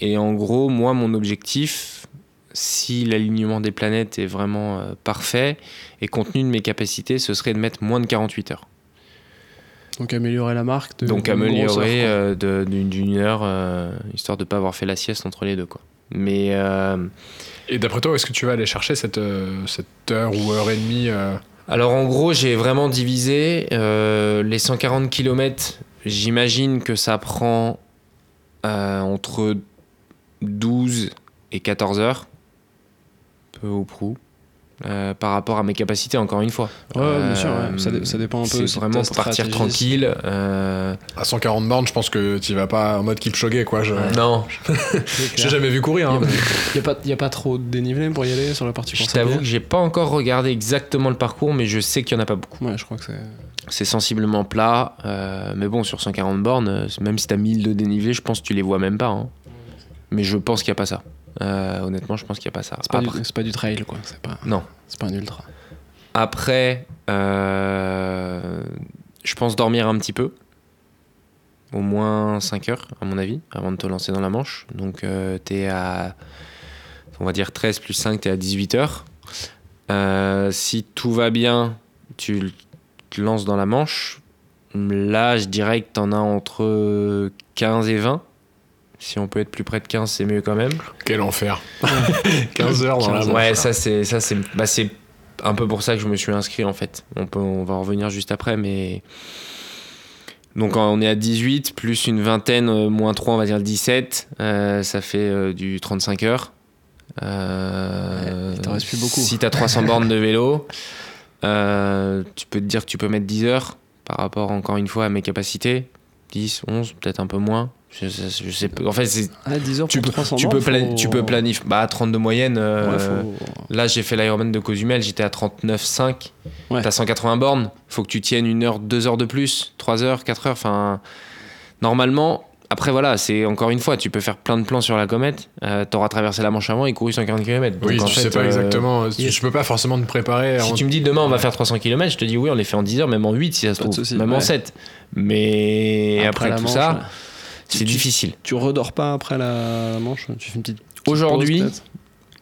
et en gros, moi, mon objectif, si l'alignement des planètes est vraiment parfait et compte tenu de mes capacités, ce serait de mettre moins de 48 heures. Donc améliorer la marque. De, Donc améliorer d'une heure, histoire de ne pas avoir fait la sieste entre les deux. Quoi. Mais euh, Et d'après toi, où est-ce que tu vas aller chercher cette, euh, cette heure ou heure et demie euh, alors en gros, j'ai vraiment divisé les 140 km. J'imagine que ça prend entre 12 et 14 heures, peu ou prou, euh, par rapport à mes capacités, encore une fois. Ouais, bien sûr, Euh, ouais. Ça, dé- ça dépend un peu C'est vraiment pour partir tranquille. euh, À 140 bornes, je pense que tu vas pas en mode Kipchoge, quoi. Je Non, j'ai jamais vu courir. Il Hein, n'y a, pas- y a pas trop de dénivelé pour y aller sur la partie je t'avoue que j'ai pas encore regardé exactement le parcours, mais je sais qu'il y en a pas beaucoup. Ouais, je crois que c'est. C'est sensiblement plat, euh, mais bon, sur 140 bornes, même si t'as 1000 de dénivelé, je pense que tu les vois même pas. hein. Mais je pense qu'il n'y a pas ça. Euh, honnêtement, je pense qu'il n'y a pas ça. C'est pas, Après, pas du trail, quoi. C'est pas, Non. c'est pas un ultra. Après, euh, je pense dormir un petit peu. Au moins 5 heures, à mon avis, avant de te lancer dans la manche. Donc, euh, t'es à, on va dire 13 plus 5, t'es à 18 heures. Euh, si tout va bien, tu te lances dans la manche. Là, je dirais que t'en as entre 15 et 20. Si on peut être plus près de 15, c'est mieux quand même. Quel enfer. 15 heures dans la 15 manche. Ouais, ça c'est ça c'est bah, c'est un peu pour ça que je me suis inscrit en fait. On peut on va en revenir juste après mais donc on est à 18 plus une vingtaine euh, moins 3 on va dire 17 euh, ça fait euh, du 35 heures. Euh, Ouais, il t'en reste plus beaucoup. Si t'as 300 bornes de vélo, euh, tu peux te dire que tu peux mettre 10 heures par rapport encore une fois à mes capacités. 10, 11, peut-être un peu moins. Je, je- je sais pas. En fait, c'est- Ah, 10 heures tu, pour peux, 300 tu, peux faut- tu peux planifier. Bah, 30 de moyenne. euh, Ouais, faut- Là, j'ai fait l'Ironman de Cozumel, j'étais à 39,5. Ouais. T'as 180 bornes, faut que tu tiennes une heure, deux heures de plus, 3 heures, 4 heures. Enfin, normalement, après voilà, c'est encore une fois, tu peux faire plein de plans sur la comète. Euh, T'auras traversé la Manche avant et couru 140 km. Oui, tu sais pas exactement. Tu, il y a- tu peux pas forcément te préparer. Si en- tu me dis demain on va faire 300 km, je te dis oui, on les fait en 10 heures, même en 8 si ça se trouve, même en ouais. 7. Mais après, la tout manche, ça, ouais. C'est difficile. Tu redors pas après la, manche Tu fais une petite. petite Aujourd'hui, pause, peut-être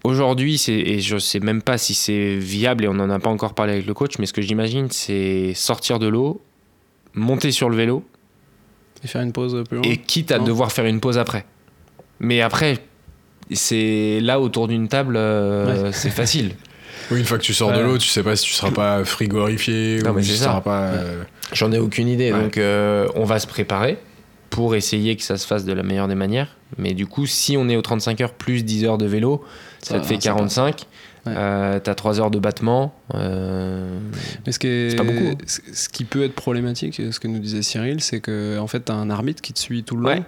Aujourd'hui, c'est, et je sais même pas si c'est viable et on n'en a pas encore parlé avec le coach, mais ce que j'imagine, c'est sortir de l'eau, monter sur le vélo Et faire une pause plus loin et quitte à Non. devoir faire une pause après. Mais après, c'est là autour d'une table, euh, c'est facile. Oui, une fois que tu sors de l'eau, tu sais pas si tu seras pas frigorifié Non, ou mais si tu ça. seras pas. euh, J'en ai aucune idée, Ouais. donc euh, on va se préparer pour essayer que ça se fasse de la meilleure des manières. Mais du coup, si on est aux 35 heures plus 10 heures de vélo, ça, Ça te fait va, ça 45. Ouais. Euh, T'as 3 heures de battement. euh, Mais ce qui, est- C'est pas beaucoup. ce- ce qui peut être problématique, ce que nous disait Cyril, c'est que en fait, t'as un arbitre qui te suit tout le long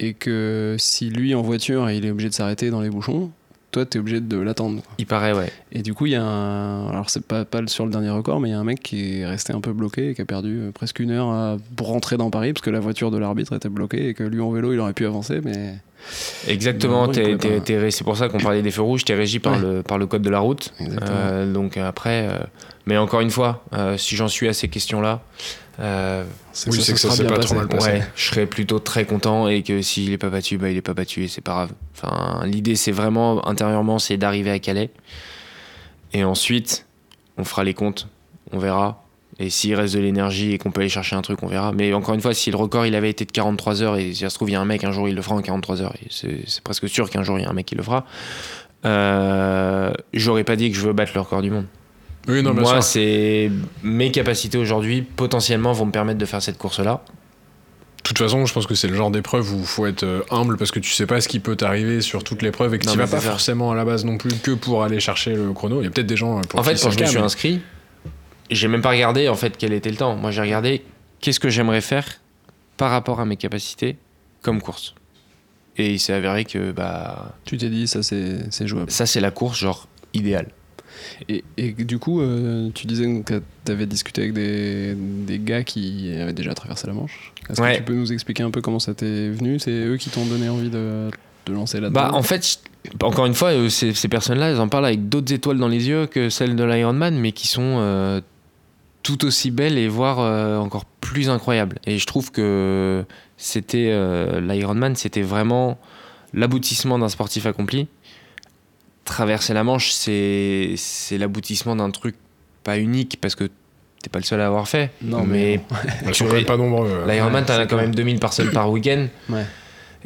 et que si lui en voiture il est obligé de s'arrêter dans les bouchons, toi t'es obligé de l'attendre. il paraît, ouais. Et du coup, il y a un. Alors, c'est pas, pas sur le dernier record, mais il y a un mec qui est resté un peu bloqué et qui a perdu euh, presque une heure à- pour rentrer dans Paris parce que la voiture de l'arbitre était bloquée et que lui en vélo il aurait pu avancer, mais. Exactement, c'est pour ça qu'on parlait des feux rouges, t'es régi par, Ouais. le, par le code de la route. Euh, donc après, euh, mais encore une fois, euh, si j'en suis à ces questions-là, euh, Oui, c'est que ça sera s'est bien pas passé. trop mal passé. ouais, je serais plutôt très content et que s'il est pas battu, bah, il est pas battu et c'est pas grave. Enfin, l'idée c'est vraiment intérieurement, c'est d'arriver à Calais et ensuite on fera les comptes, on verra. Et s'il reste de l'énergie et qu'on peut aller chercher un truc, on verra. Mais encore une fois, si le record il avait été de 43 heures et si ça se trouve, il y a un mec, un jour il le fera en 43 heures, c'est presque sûr qu'un jour il y a un mec qui le fera, euh, j'aurais pas dit que je veux battre le record du monde. Oui, non, Moi, c'est mes capacités aujourd'hui potentiellement vont me permettre de faire cette course-là. De toute façon, je pense que c'est le genre d'épreuve où il faut être euh, humble parce que tu sais pas ce qui peut t'arriver sur toutes l'épreuve et que tu vas pas ça. forcément à la base non plus que pour aller chercher le chrono. Il y a peut-être des gens euh, pour En qui fait, quand je me suis inscrit, j'ai même pas regardé en fait quel était le temps. Moi, j'ai regardé qu'est-ce que j'aimerais faire par rapport à mes capacités comme course. Et il s'est avéré que bah Tu t'es dit, ça c'est c'est jouable. ça c'est la course genre idéale. Et, et du coup, euh, tu disais que tu avais discuté avec des, des gars qui avaient déjà traversé la Manche. Est-ce Ouais. que tu peux nous expliquer un peu comment ça t'est venu? C'est eux qui t'ont donné envie de, de lancer là-dedans Bah en fait, encore une fois, euh, ces, ces personnes-là, elles en parlent avec d'autres étoiles dans les yeux que celles de l'Ironman, mais qui sont euh, tout aussi belles et voire euh, encore plus incroyables. Et je trouve que c'était euh, l'Ironman, c'était vraiment l'aboutissement d'un sportif accompli. Traverser la Manche, c'est c'est l'aboutissement d'un truc pas unique parce que t'es pas le seul à avoir fait. Non, mais mais tu pas nombreux. euh. L'Ironman, Ouais, t'en as quand même 2000 personnes par week-end. Ouais.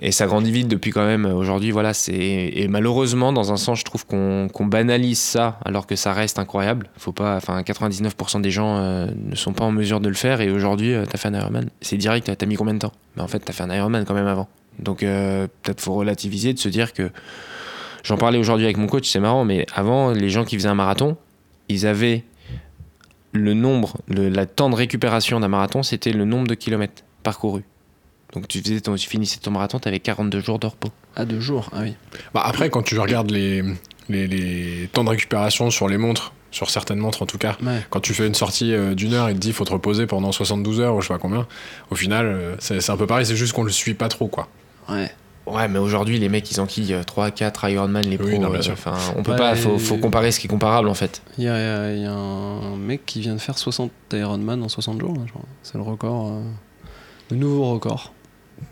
Et ça grandit vite depuis quand même. Aujourd'hui, voilà, c'est. Et malheureusement, dans un sens, je trouve qu'on banalise ça alors que ça reste incroyable. Faut pas. Enfin, 99% des gens euh, ne sont pas en mesure de le faire. Et aujourd'hui, euh, t'as fait un Ironman. C'est direct, t'as mis combien de temps? Mais en fait, t'as fait un Ironman quand même avant. Donc, euh, peut-être faut relativiser, de se dire que. J'en parlais aujourd'hui avec mon coach, c'est marrant, mais avant, les gens qui faisaient un marathon, ils avaient le nombre, le la temps de récupération d'un marathon, c'était le nombre de kilomètres parcourus. Donc tu, faisais ton, tu finissais ton marathon, tu avais 42 jours de repos. À deux jours, ah oui. Bah, après, quand tu regardes les, les, les temps de récupération sur les montres, sur certaines montres en tout cas, Ouais. quand tu fais une sortie euh, d'une heure, il te dit faut te reposer pendant 72 heures ou je sais pas combien. Au final, euh, c'est c'est un peu pareil, c'est juste qu'on le suit pas trop quoi. Ouais. Ouais, mais aujourd'hui, les mecs, ils enquillent 3, 4 Ironman, les pros. Oui, non, bien euh, sûr. Enfin, on peut Ouais, pas, faut, faut comparer ce qui est comparable en fait. Il y a, il y a un mec qui vient de faire 60 Ironman en 60 jours, là, je crois. C'est le record. euh, le nouveau record.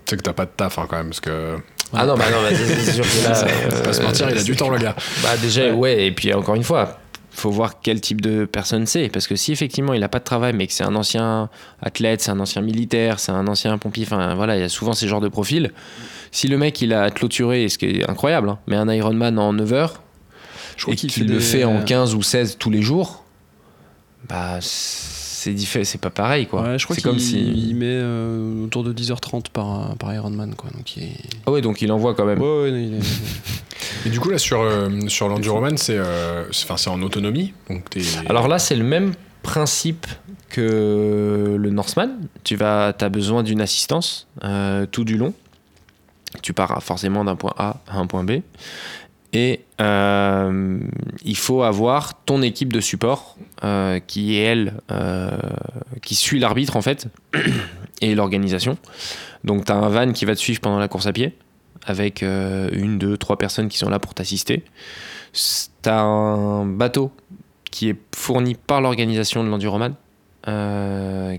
C'est que t'as pas de taf hein, quand même, parce que. Ah non, bah non, bah, c'est sûr que là. Faut pas euh, se mentir, il a du temps le gars. Bah déjà, ouais. et puis encore une fois, faut voir quel type de personne c'est. Parce que si effectivement il a pas de travail, mais que c'est un ancien athlète, c'est un ancien militaire, c'est un ancien pompier, enfin voilà, il y a souvent ces genres de profils. Si le mec il a clôturé, ce qui est incroyable, hein, mais un Ironman en 9 heures, Je crois et qu'il le des- fait en 15 ou 16 tous les jours, bah c'est pas pareil quoi. Ouais, je crois c'est comme si. il met euh, autour de 10h30 par, par Ironman, quoi. Donc il est... Ah ouais, donc il envoie quand même. Ouais, ouais, non, il est- Et du coup, là, sur, euh, sur l'enduroman, c'est euh, c'est- en autonomie. Donc t'es- Alors là, c'est le même principe que le Norseman. Tu vas, as besoin d'une assistance euh, tout du long. Tu pars forcément d'un point A à un point B. Et euh, il faut avoir ton équipe de support euh, qui est elle, euh, qui suit l'arbitre en fait, et l'organisation. Donc tu as un van qui va te suivre pendant la course à pied, avec une, deux, trois personnes qui sont là pour t'assister. Tu as un bateau qui est fourni par l'organisation de l'Enduroman,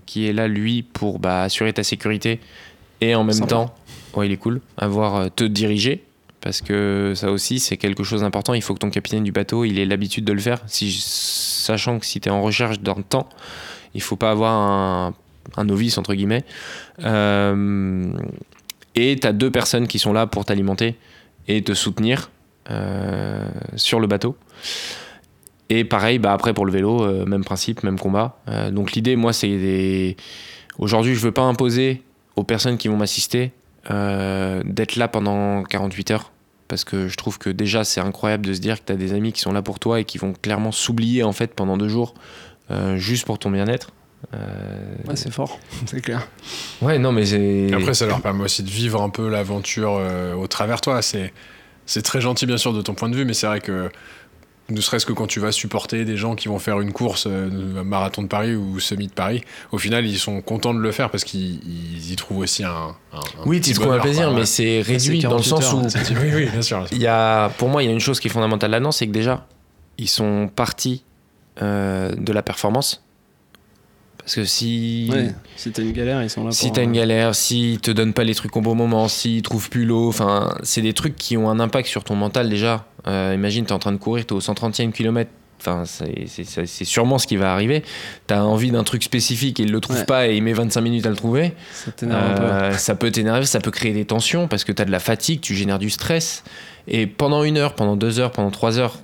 qui est là, lui, pour bah, assurer ta sécurité et en même Sympa. temps, ouais, il est cool, avoir te diriger. Parce que ça aussi, c'est quelque chose d'important. Il faut que ton capitaine du bateau, il ait l'habitude de le faire. Sachant que si tu es en recherche dans le temps, il faut pas avoir un, novice, entre guillemets. Euh, et tu as deux personnes qui sont là pour t'alimenter et te soutenir euh, sur le bateau. Et pareil, bah après pour le vélo, euh, même principe, même combat. Donc l'idée, moi, c'est des... aujourd'hui, je veux pas imposer aux personnes qui vont m'assister d'être là pendant 48 heures. Parce que je trouve que déjà, c'est incroyable de se dire que tu as des amis qui sont là pour toi et qui vont clairement s'oublier en fait pendant deux jours euh, juste pour ton bien-être. Euh, Ouais, c'est fort, c'est clair. ouais, non, mais c'est. Après, ça leur permet aussi de vivre un peu l'aventure euh, au travers toi. C'est c'est très gentil, bien sûr, de ton point de vue, mais c'est vrai que ne serait-ce que quand tu vas supporter des gens qui vont faire une course, euh, un marathon de Paris ou semi de Paris, au final, ils sont contents de le faire parce qu'ils ils y trouvent aussi un. un- un oui, tu trouves un plaisir, mais c'est réduit dans le 48 sens où. Oui, oui, bien sûr. Il y a, pour moi, il y a une chose qui est fondamentale là-dedans, c'est que déjà, ils sont partis euh, de la performance. Parce que si, Ouais, si t'as une galère, ils sont là si t'as une euh, galère, s'ils te donnent pas les trucs au bon moment, s'ils trouvent plus l'eau, enfin, c'est des trucs qui ont un impact sur ton mental déjà. Euh, imagine, t'es en train de courir, t'es au 130e kilomètre. Enfin, c'est- sûrement ce qui va arriver. T'as envie d'un truc spécifique et il le trouve Ouais. pas et il met 25 minutes à le trouver. Ça t'énerve un peu. Euh, ça peut t'énerver, ça peut créer des tensions parce que tu as de la fatigue, tu génères du stress. Et pendant une heure, pendant deux heures, pendant trois heures,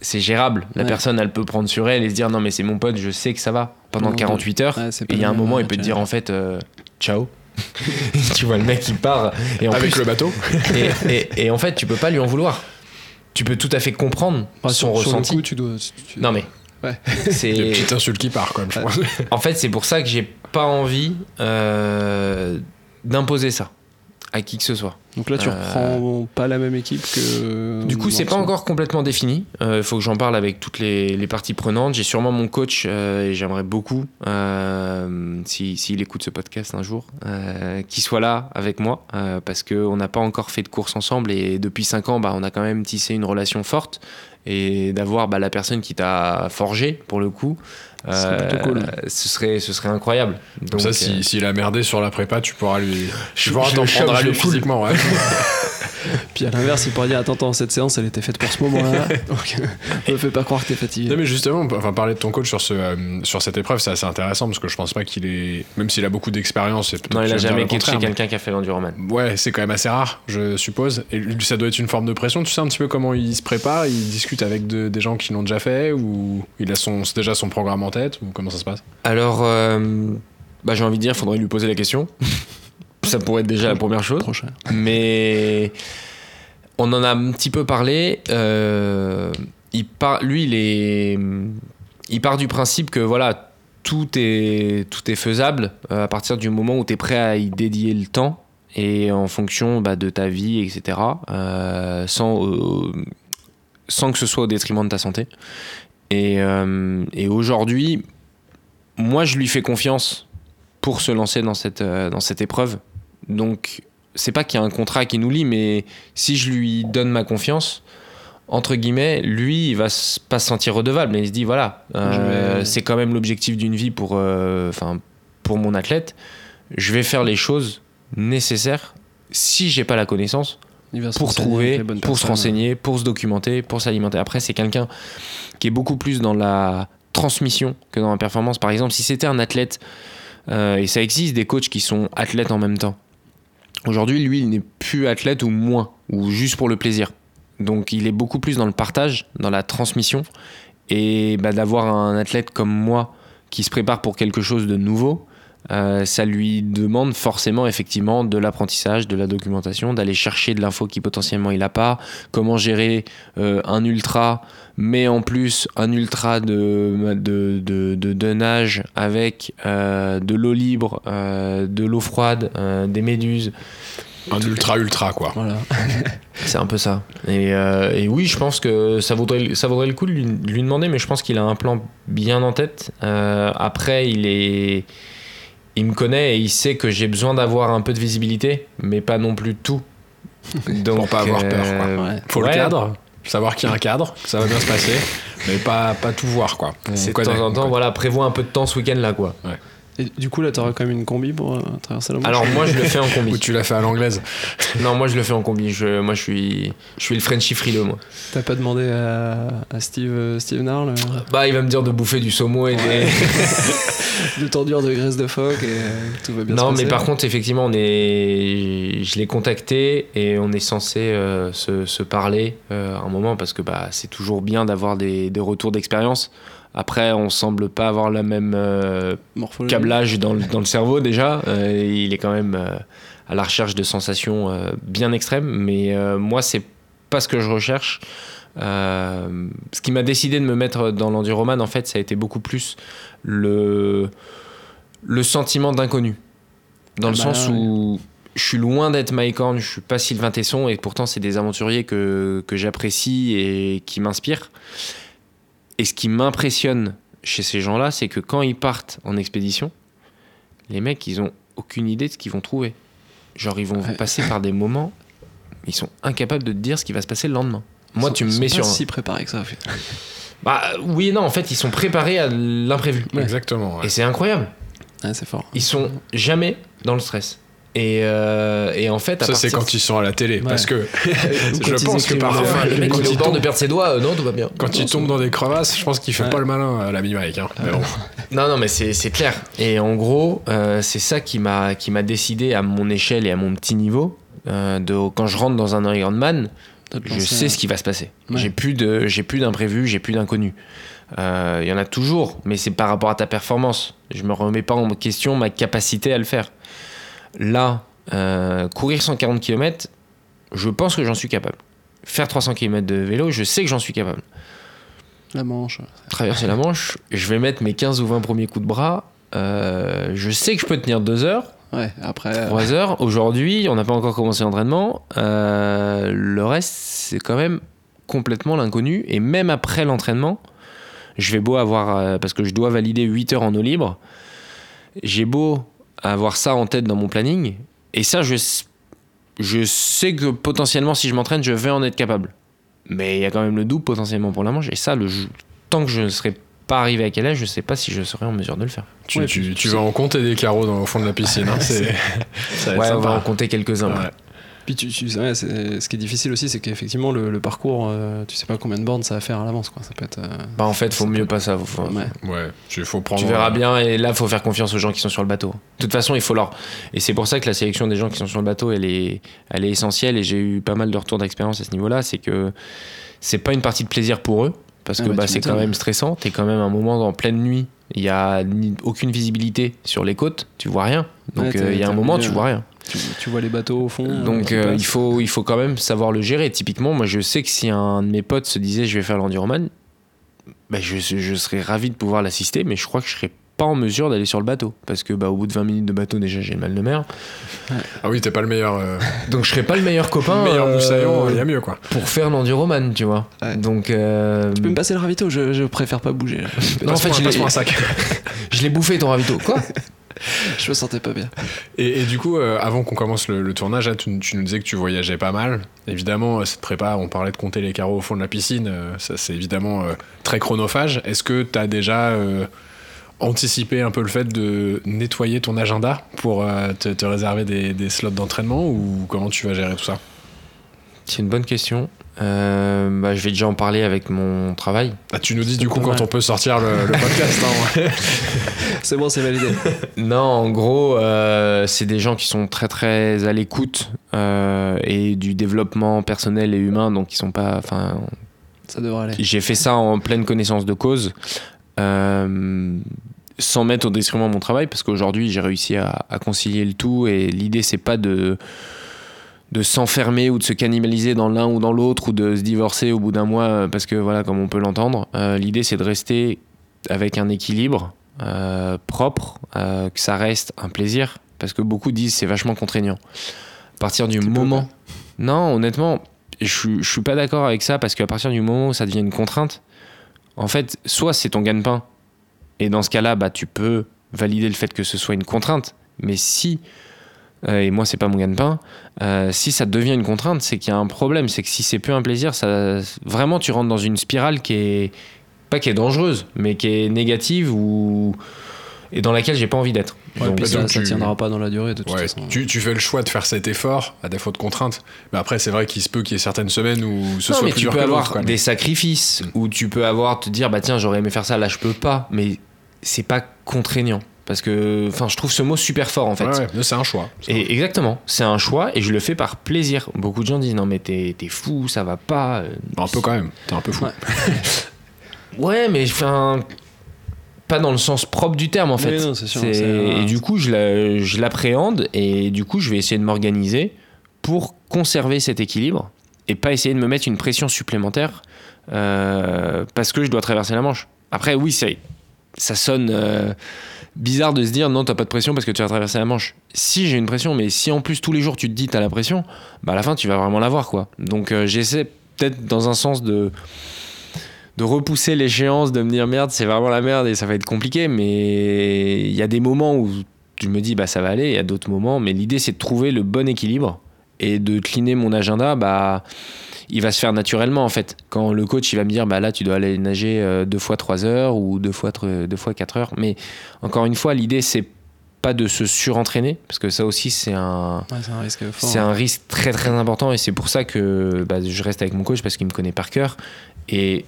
c'est gérable. La Ouais. personne, elle peut prendre sur elle et se dire non, mais c'est mon pote, je sais que ça va. Pendant Pendant 48 heures, Ouais, et il y a un moment, il peut te dire en fait euh, ciao. tu vois le mec qui part et en Avec plus, le bateau et, et- et en fait, tu peux pas lui en vouloir. Tu peux tout à fait comprendre son sur, sur le ressenti. coup, tu dois. tu- non mais Ouais. c'est Des petites insultes qui partent, quand même, je en fait, c'est pour ça que j'ai pas envie euh, d'imposer ça à qui que ce soit. Donc là, tu Euh, reprends pas la même équipe que. Du coup, c'est pas encore complètement défini. Il faut que j'en parle avec toutes les, les parties prenantes. J'ai sûrement mon coach euh, et j'aimerais beaucoup, euh, si- s'il écoute ce podcast un jour, euh, qu'il soit là avec moi euh, parce qu'on n'a pas encore fait de course ensemble et depuis 5 ans, bah, on a quand même tissé une relation forte et d'avoir bah, la personne qui t'a forgé pour le coup. Ce serait plutôt cool. ce serait ce serait incroyable Comme ça, Donc, si- euh, s'il a merdé sur la prépa, tu pourras lui. Je- Tu pourras t'en prendre à lui physiquement, ouais. Puis à l'inverse, il pourrait dire Attends, attends, cette séance, elle était faite pour ce moment-là. Donc, ne fais pas croire que t'es fatigué. Non mais justement, enfin parler de ton coach sur ce euh, sur cette épreuve, c'est assez intéressant parce que je pense pas qu'il est, même s'il a beaucoup d'expérience, c'est peut-être Non, il a jamais coaché quelqu'un qui a fait l'enduroman. mais- Ouais, c'est quand même assez rare, je suppose. Et ça doit être une forme de pression. Tu sais un petit peu comment il se prépare Il discute avec de- des gens qui l'ont déjà fait ou il a son, déjà son programme en tête ou comment ça se passe? Alors, euh, bah, j'ai envie de dire, faudrait lui poser la question. Ça pourrait être déjà la première chose. Mais on en a un petit peu parlé. euh, il part, lui, il est, il part du principe que voilà, tout est, tout est faisable euh, à partir du moment où tu es prêt à y dédier le temps et en fonction bah, de ta vie, etc. euh, sans, euh, sans que ce soit au détriment de ta santé. Et, euh, et aujourd'hui, moi, je lui fais confiance pour se lancer dans cette, dans cette épreuve. Donc, c'est pas qu'il y a un contrat qui nous lie, mais si je lui donne ma confiance, entre guillemets, lui, il va pas se sentir redevable, mais il se dit voilà, euh, vais- c'est quand même l'objectif d'une vie pour, euh, pour mon athlète. Je vais faire les choses nécessaires si j'ai pas la connaissance pour trouver, pour se renseigner, pour se documenter, pour s'alimenter. Après, c'est quelqu'un qui est beaucoup plus dans la transmission que dans la performance. Par exemple, si c'était un athlète, euh, et ça existe des coachs qui sont athlètes en même temps. Aujourd'hui, lui, il n'est plus athlète ou moins, ou juste pour le plaisir. Donc, il est beaucoup plus dans le partage, dans la transmission, et bah, d'avoir un athlète comme moi qui se prépare pour quelque chose de nouveau. Euh, ça lui demande forcément effectivement de l'apprentissage, de la documentation, d'aller chercher de l'info qui potentiellement il n'a pas, comment gérer euh, un ultra, mais en plus un ultra de, de, de, de, de nage avec euh, de l'eau libre, euh, de l'eau froide, euh, des méduses. Un ultra ultra quoi. Voilà. C'est un peu ça. Et, euh, et oui, je pense que ça vaudrait, ça vaudrait le coup de lui, de lui demander, mais je pense qu'il a un plan bien en tête. Euh, après, il est. Il me connaît et il sait que j'ai besoin d'avoir un peu de visibilité, mais pas non plus tout. Donc, Pour pas avoir peur, quoi. euh, Ouais. Faut Ouais. le cadre, savoir qu'il y a un cadre, que ça va bien se passer, mais pas, pas tout voir quoi. De temps en on temps, voilà, prévois un peu de temps ce week-end là, quoi. Et du coup, là, t'auras quand même une combi pour euh, traverser la Manche Alors moi, je le fais en Ou combi. tu l'as fait à l'anglaise. Non, moi, je le fais en combi. Je, moi, je suis, je suis le Frenchy frileux, moi. T'as pas demandé à, à Steve, euh, Steve Narl euh, Bah, il va me dire de bouffer du saumon et des... de t'enduire de graisse de phoque et euh, tout va bien se Non, mais passer par contre, effectivement, on est... je l'ai contacté et on est censé euh, se, se parler euh, un moment parce que bah, c'est toujours bien d'avoir des, des retours d'expérience. Après, on semble pas avoir le même euh, câblage dans le, dans le cerveau déjà. Euh, il est quand même euh, à la recherche de sensations bien extrêmes, mais moi, c'est pas ce que je recherche. Ce qui m'a décidé de me mettre dans l'enduroman, en fait, ça a été beaucoup plus le, le sentiment d'inconnu. Dans Ah le bah sens ouais. où je suis loin d'être Mike Horn, je suis pas Sylvain Tesson, et pourtant, c'est des aventuriers que, que j'apprécie et qui m'inspirent. Et ce qui m'impressionne chez ces gens-là, c'est que quand ils partent en expédition, les mecs, ils ont aucune idée de ce qu'ils vont trouver. Genre, ils vont Ouais. passer par des moments, ils sont incapables de te dire ce qui va se passer le lendemain. Moi, Ils sont- tu me ils sont mets pas sur. un- si préparé que ça. en fait. Bah oui et non, en fait, ils sont préparés à l'imprévu. Exactement. ouais. Et c'est incroyable. Ouais, c'est fort. Ils sont jamais dans le stress. Et, euh, et en fait, à Ça, c'est quand ils sont à la télé. Ouais. Parce que quand je pense que parfois, le mec, quand il est au bord de perdre ses doigts. euh, non, tout va bien. quand il tombe dans des crevasses, je pense qu'il fait Ouais. pas le malin à l'ami Mike. Hein. Mais bon. Non, non, mais c'est clair. Et en gros, euh, c'est ça qui m'a qui m'a décidé à mon échelle et à mon petit niveau. euh, de, quand je rentre dans un Ironman, je sais euh, ce qui va se passer. Ouais. J'ai plus de j'ai plus d'imprévus, j'ai plus d'inconnus. Euh, Il y en a toujours, mais c'est par rapport à ta performance. Je me remets pas en question ma capacité à le faire. Là, euh, courir 140 km, je pense que j'en suis capable. Faire 300 km de vélo, je sais que j'en suis capable. La Manche. Traverser la Manche, je vais mettre mes 15 ou 20 premiers coups de bras. euh, je sais que je peux tenir 2 heures. Ouais, après. euh, 3 heures. Aujourd'hui, on n'a pas encore commencé l'entraînement. Euh, le reste, c'est quand même complètement l'inconnu. Et même après l'entraînement, je vais beau avoir. euh, parce que je dois valider 8 heures en eau libre. J'ai beau avoir ça en tête dans mon planning. Et ça, je, je sais que potentiellement, si je m'entraîne, je vais en être capable. Mais il y a quand même le double potentiellement pour la manche. Et ça, le, jeu- tant que je ne serai pas arrivé à quel âge, je sais pas si je serai en mesure de le faire. Tu, Ouais, tu, vas en compter des carreaux dans, au fond de la piscine. hein. C'est- ça va être Ouais, on va en compter quelques-uns. ouais. Puis tu, tu- ouais, c'est- ce qui est difficile aussi, c'est qu'effectivement le, le parcours, euh, tu sais pas combien de bornes ça va faire à l'avance, quoi. Ça peut être. euh, Bah en fait, faut mieux pas ça. faut- ouais. Ouais, il faut prendre. Tu verras euh, bien, et là, faut faire confiance aux gens qui sont sur le bateau. De toute façon, il faut leur. Et c'est pour ça que la sélection des gens qui sont sur le bateau, elle est, elle est essentielle. Et j'ai eu pas mal de retours d'expérience à ce niveau-là. C'est que c'est pas une partie de plaisir pour eux, parce Ah que bah, bah, c'est quand même stressant. T'es quand même un moment en pleine nuit. Il y a ni- aucune visibilité sur les côtes. Tu vois rien. Donc Ouais, euh, il y a un moment, tu vois rien. Tu, tu vois les bateaux au fond. Donc qui euh, il, faut, il faut quand même savoir le gérer. Typiquement, moi je sais que si un de mes potes se disait je vais faire l'enduroman, bah, je, je serais ravi de pouvoir l'assister, mais je crois que je serais pas en mesure d'aller sur le bateau. Parce que bah, au bout de 20 minutes de bateau, déjà j'ai le mal de mer. Ah oui, t'es pas le meilleur. euh, Donc je serais pas le meilleur copain le meilleur euh, moussaillon, il y a mieux quoi. pour faire l'enduroman, tu vois. Ouais. Donc euh, Tu peux me passer le ravito, je, je préfère pas bouger. non, en fait, je l'ai- passe-moi un sac. je l'ai bouffé ton ravito. Quoi? je me sentais pas bien. Et, et du coup, euh, avant qu'on commence le, le tournage, là, tu, tu nous disais que tu voyageais pas mal. Évidemment, euh, cette prépa, on parlait de compter les carreaux au fond de la piscine. euh, ça, c'est évidemment euh, très chronophage. Est-ce que tu as déjà euh, anticipé un peu le fait de nettoyer ton agenda pour euh, te, te réserver des, des slots d'entraînement ou comment tu vas gérer tout ça? C'est une bonne question. Euh, bah, je vais déjà en parler avec mon travail. Ah, Tu nous dis du coup quand on peut sortir le, le podcast. hein, ouais. C'est bon, c'est validé. Non, en gros, euh, c'est des gens qui sont très très à l'écoute euh, et du développement personnel et humain, donc ils sont pas. Enfin, Ça devrait aller. j'ai fait ça en pleine connaissance de cause, euh, sans mettre au détriment mon travail, parce qu'aujourd'hui j'ai réussi à, à concilier le tout et l'idée c'est pas de de s'enfermer ou de se cannibaliser dans l'un ou dans l'autre ou de se divorcer au bout d'un mois euh, parce que voilà comme on peut l'entendre Euh, l'idée c'est de rester avec un équilibre euh, propre euh, que ça reste un plaisir parce que beaucoup disent c'est vachement contraignant. À partir du moment non honnêtement je, suis- je suis pas d'accord avec ça parce qu'à partir du moment où ça devient une contrainte en fait soit c'est ton gagne-pain et dans ce cas-là bah tu peux valider le fait que ce soit une contrainte mais si et moi c'est pas mon gagne-pain euh, si ça devient une contrainte, c'est qu'il y a un problème. C'est que si c'est plus un plaisir, ça, vraiment tu rentres dans une spirale qui est pas qui est dangereuse, mais qui est négative ou et dans laquelle j'ai pas envie d'être. Ouais, Donc, ça, tu- tiendra pas dans la durée de toute Ouais, façon. tu, tu fais le choix de faire cet effort à défaut de contrainte. Mais après, c'est vrai qu'il se peut qu'il y ait certaines semaines où ce non, soit mais plus tu peux avoir des sacrifices ou tu peux avoir te dire bah tiens j'aurais aimé faire ça là je peux pas, mais c'est pas contraignant parce que enfin je trouve ce mot super fort en fait. Ouais, ouais, mais c'est un choix. Et exactement, c'est un choix et je le fais par plaisir. Beaucoup de gens disent non mais t'es fou, ça va pas. Euh, Un peu quand même, t'es un peu fou. Ouais. Ouais, mais enfin. Pas dans le sens propre du terme en fait. Oui, non, sûr, un- Et du coup, je l'appréhende et du coup, je vais essayer de m'organiser pour conserver cet équilibre et pas essayer de me mettre une pression supplémentaire euh, parce que je dois traverser la Manche. Après, oui, c'est- ça sonne euh, bizarre de se dire non, t'as pas de pression parce que tu vas traverser la Manche. Si j'ai une pression, mais si en plus tous les jours tu te dis t'as la pression, bah à la fin tu vas vraiment l'avoir quoi. Donc euh, j'essaie peut-être dans un sens de de repousser l'échéance, de me dire merde, c'est vraiment la merde et ça va être compliqué, mais il y a des moments où je me dis bah ça va aller, il y a d'autres moments, mais l'idée c'est de trouver le bon équilibre et de cliner mon agenda, bah il va se faire naturellement en fait. Quand le coach il va me dire bah là tu dois aller nager euh, deux fois trois heures ou deux fois deux fois quatre heures, mais encore une fois l'idée c'est pas de se surentraîner parce que ça aussi c'est un Ouais, c'est un risque fort. c'est un risque très très important et c'est pour ça que bah, je reste avec mon coach parce qu'il me connaît par cœur et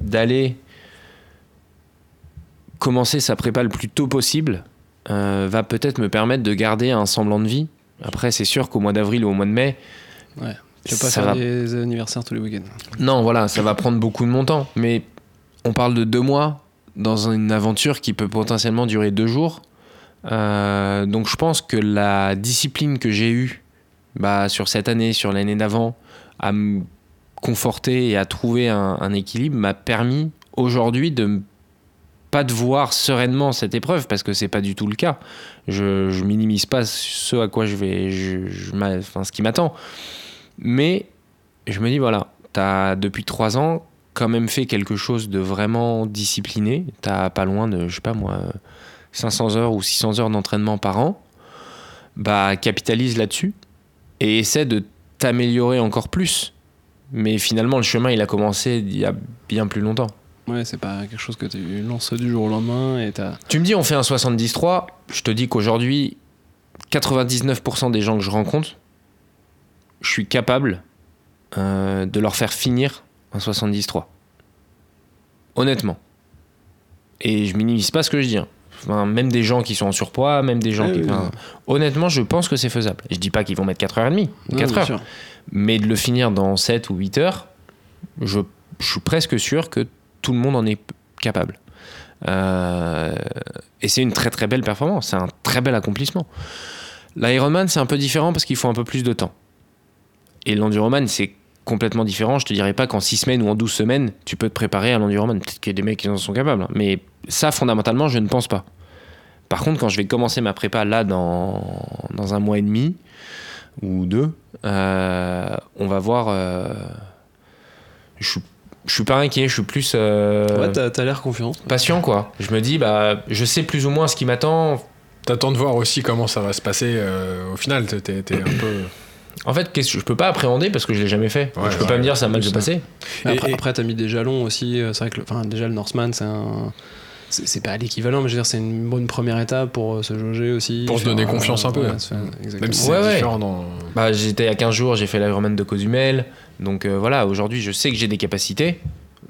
d'aller commencer sa prépa le plus tôt possible euh, va peut-être me permettre de garder un semblant de vie. Après, c'est sûr qu'au mois d'avril ou au mois de mai, Ouais. Tu vas pas faire va- des anniversaires tous les week-ends. non, voilà, ça va prendre beaucoup de mon temps. Mais on parle de deux mois dans une aventure qui peut potentiellement durer deux jours. Euh, donc je pense que la discipline que j'ai eue bah, sur cette année, sur l'année d'avant, à me conforter et à trouver un, un équilibre m'a permis aujourd'hui de pas de voir sereinement cette épreuve parce que c'est pas du tout le cas. Je, je minimise pas ce à quoi je vais, je, enfin, ce qui m'attend. Mais je me dis voilà, t'as depuis trois ans quand même fait quelque chose de vraiment discipliné. T'as pas loin de, je sais pas moi, 500 heures ou 600 heures d'entraînement par an. Bah capitalise là-dessus et essaie de t'améliorer encore plus. Mais finalement, le chemin, il a commencé il y a bien plus longtemps. Ouais, c'est pas quelque chose que tu lances du jour au lendemain et t'as. Tu me dis, on fait un 70-3. Je te dis qu'aujourd'hui, 99% des gens que je rencontre je suis capable euh, de leur faire finir un 73. Honnêtement. Et je minimise pas ce que je dis. hein. Enfin, même des gens qui sont en surpoids, même des gens Ah qui. oui, enfin, honnêtement, je pense que c'est faisable. Je dis pas qu'ils vont mettre 4h30, Non, 4 bien heures. sûr. Mais de le finir dans 7 ou 8 heures, je, je suis presque sûr que tout le monde en est capable. Euh, et c'est une très très belle performance, c'est un très bel accomplissement. L'Ironman, c'est un peu différent parce qu'il faut un peu plus de temps. Et l'Enduroman, c'est complètement différent. Je te dirais pas qu'en 6 semaines ou en 12 semaines, tu peux te préparer à l'Enduroman. Peut-être qu'il y a des mecs qui en sont capables. hein. Mais ça, fondamentalement, je ne pense pas. Par contre, quand je vais commencer ma prépa là dans, dans un mois et demi ou deux, euh, on va voir. euh, je, suis- je suis pas inquiet, je suis plus euh, Ouais, t'as t'as l'air confiant. patient quoi. Je me dis, bah, je sais plus ou moins ce qui m'attend. T'attends de voir aussi comment ça va se passer euh, au final. T'es- T'es t'es un peu. En fait, qu'est-ce que je peux pas appréhender parce que je l'ai jamais fait. Ouais, je peux ouais, pas me dire c'est se ça. passer. Mais Et- Après, et- après, t'as mis des jalons aussi. euh, C'est vrai que le- enfin, déjà, le Norseman, c'est un. Pas l'équivalent, mais je veux dire, c'est une bonne première étape pour euh, se jauger aussi. Pour se donner Faire, confiance un peu. ouais, faire-. Même si Ouais, c'est ouais. différent dans. Bah, j'étais à 15 jours, j'ai fait l'Ironman de Cozumel. Donc euh, voilà, aujourd'hui, je sais que j'ai des capacités.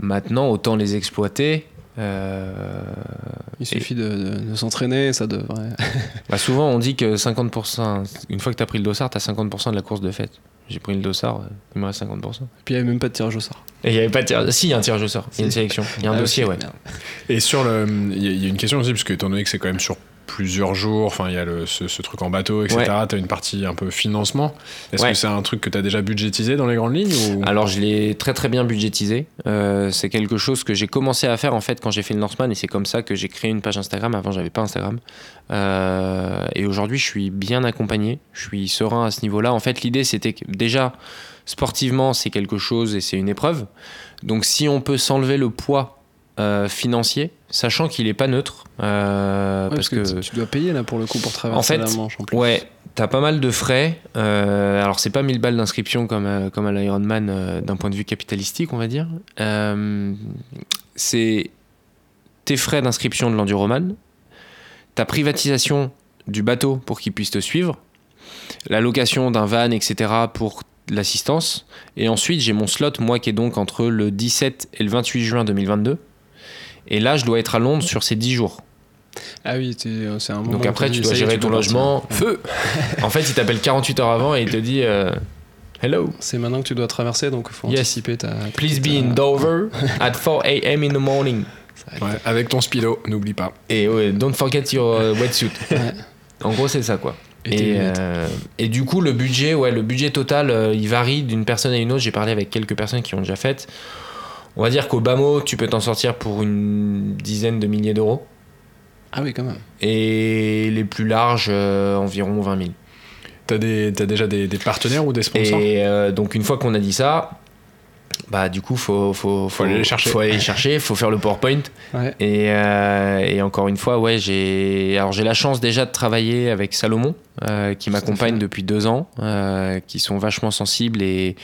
Maintenant, autant les exploiter. Euh, Il suffit de, de- de s'entraîner, ça devrait. bah, souvent, on dit que 50%, une fois que tu as pris le dossard, tu as 50% de la course de fête. J'ai pris le dossard, il me reste 50%. Puis il n'y avait même pas de tirage au sort. Et il y avait pas de tirage. Si, il y a un tirage au sort, il y a une sélection, il y a un Ah, dossier, ouais. merde. Et sur le. Il y, y a une question aussi, parce que étant donné que c'est quand même sur plusieurs jours, enfin, il y a le, ce, ce truc en bateau, etc. Ouais. T'as une partie un peu financement. Est-ce Ouais. que c'est un truc que t'as déjà budgétisé dans les grandes lignes ou... Alors je l'ai très très bien budgétisé. Euh, c'est quelque chose que j'ai commencé à faire en fait quand j'ai fait le Northman et c'est comme ça que j'ai créé une page Instagram. Avant j'avais pas Instagram. Euh, et aujourd'hui je suis bien accompagné. Je suis serein à ce niveau-là. En fait l'idée c'était que déjà sportivement c'est quelque chose et c'est une épreuve. Donc si on peut s'enlever le poids euh, financier, sachant qu'il est pas neutre, euh, Ouais, parce, que, tu dois payer là pour le coup pour traverser En fait, la Manche en plus. Ouais, t'as pas mal de frais. Euh, alors, c'est pas 1000 balles d'inscription comme, à- comme à l'Ironman euh, d'un point de vue capitalistique, on va dire. Euh, c'est tes frais d'inscription de l'Enduroman, ta privatisation du bateau pour qu'il puisse te suivre, la location d'un van, etc. pour l'assistance. Et ensuite, j'ai mon slot, moi, qui est donc entre le 17 et le 28 juin 2022. Et là, je dois être à Londres sur ces 10 jours. Ah oui, euh, c'est un moment. Donc après, tu dois gérer ton logement. Feu En fait, il t'appelle 48 heures avant et il te dit euh, Hello, C'est maintenant que tu dois traverser, donc il faut Yes. anticiper ta. please be in Dover at 4 a.m. in the morning. Ouais, avec ton speedo, n'oublie pas. Et ouais, don't forget your wetsuit. Ouais. En gros, c'est ça quoi. Et Et, euh, du coup, le budget, ouais, le budget total, euh, il varie d'une personne à une autre. J'ai parlé avec quelques personnes qui ont déjà fait. On va dire qu'au bas mot, tu peux t'en sortir pour une dizaine de milliers d'euros. Ah oui, quand même. Et les plus larges, euh, environ 20 000. T'as des, t'as déjà des, des partenaires ou des sponsors? Et euh, donc une fois qu'on a dit ça, bah du coup faut faut Faut aller les chercher. Faut aller les chercher, faut faire le PowerPoint. Ouais. Et, euh, et encore une fois, ouais, j'ai alors j'ai la chance déjà de travailler avec Salomon, euh, qui m'accompagne depuis deux ans, euh, qui sont vachement sensibles et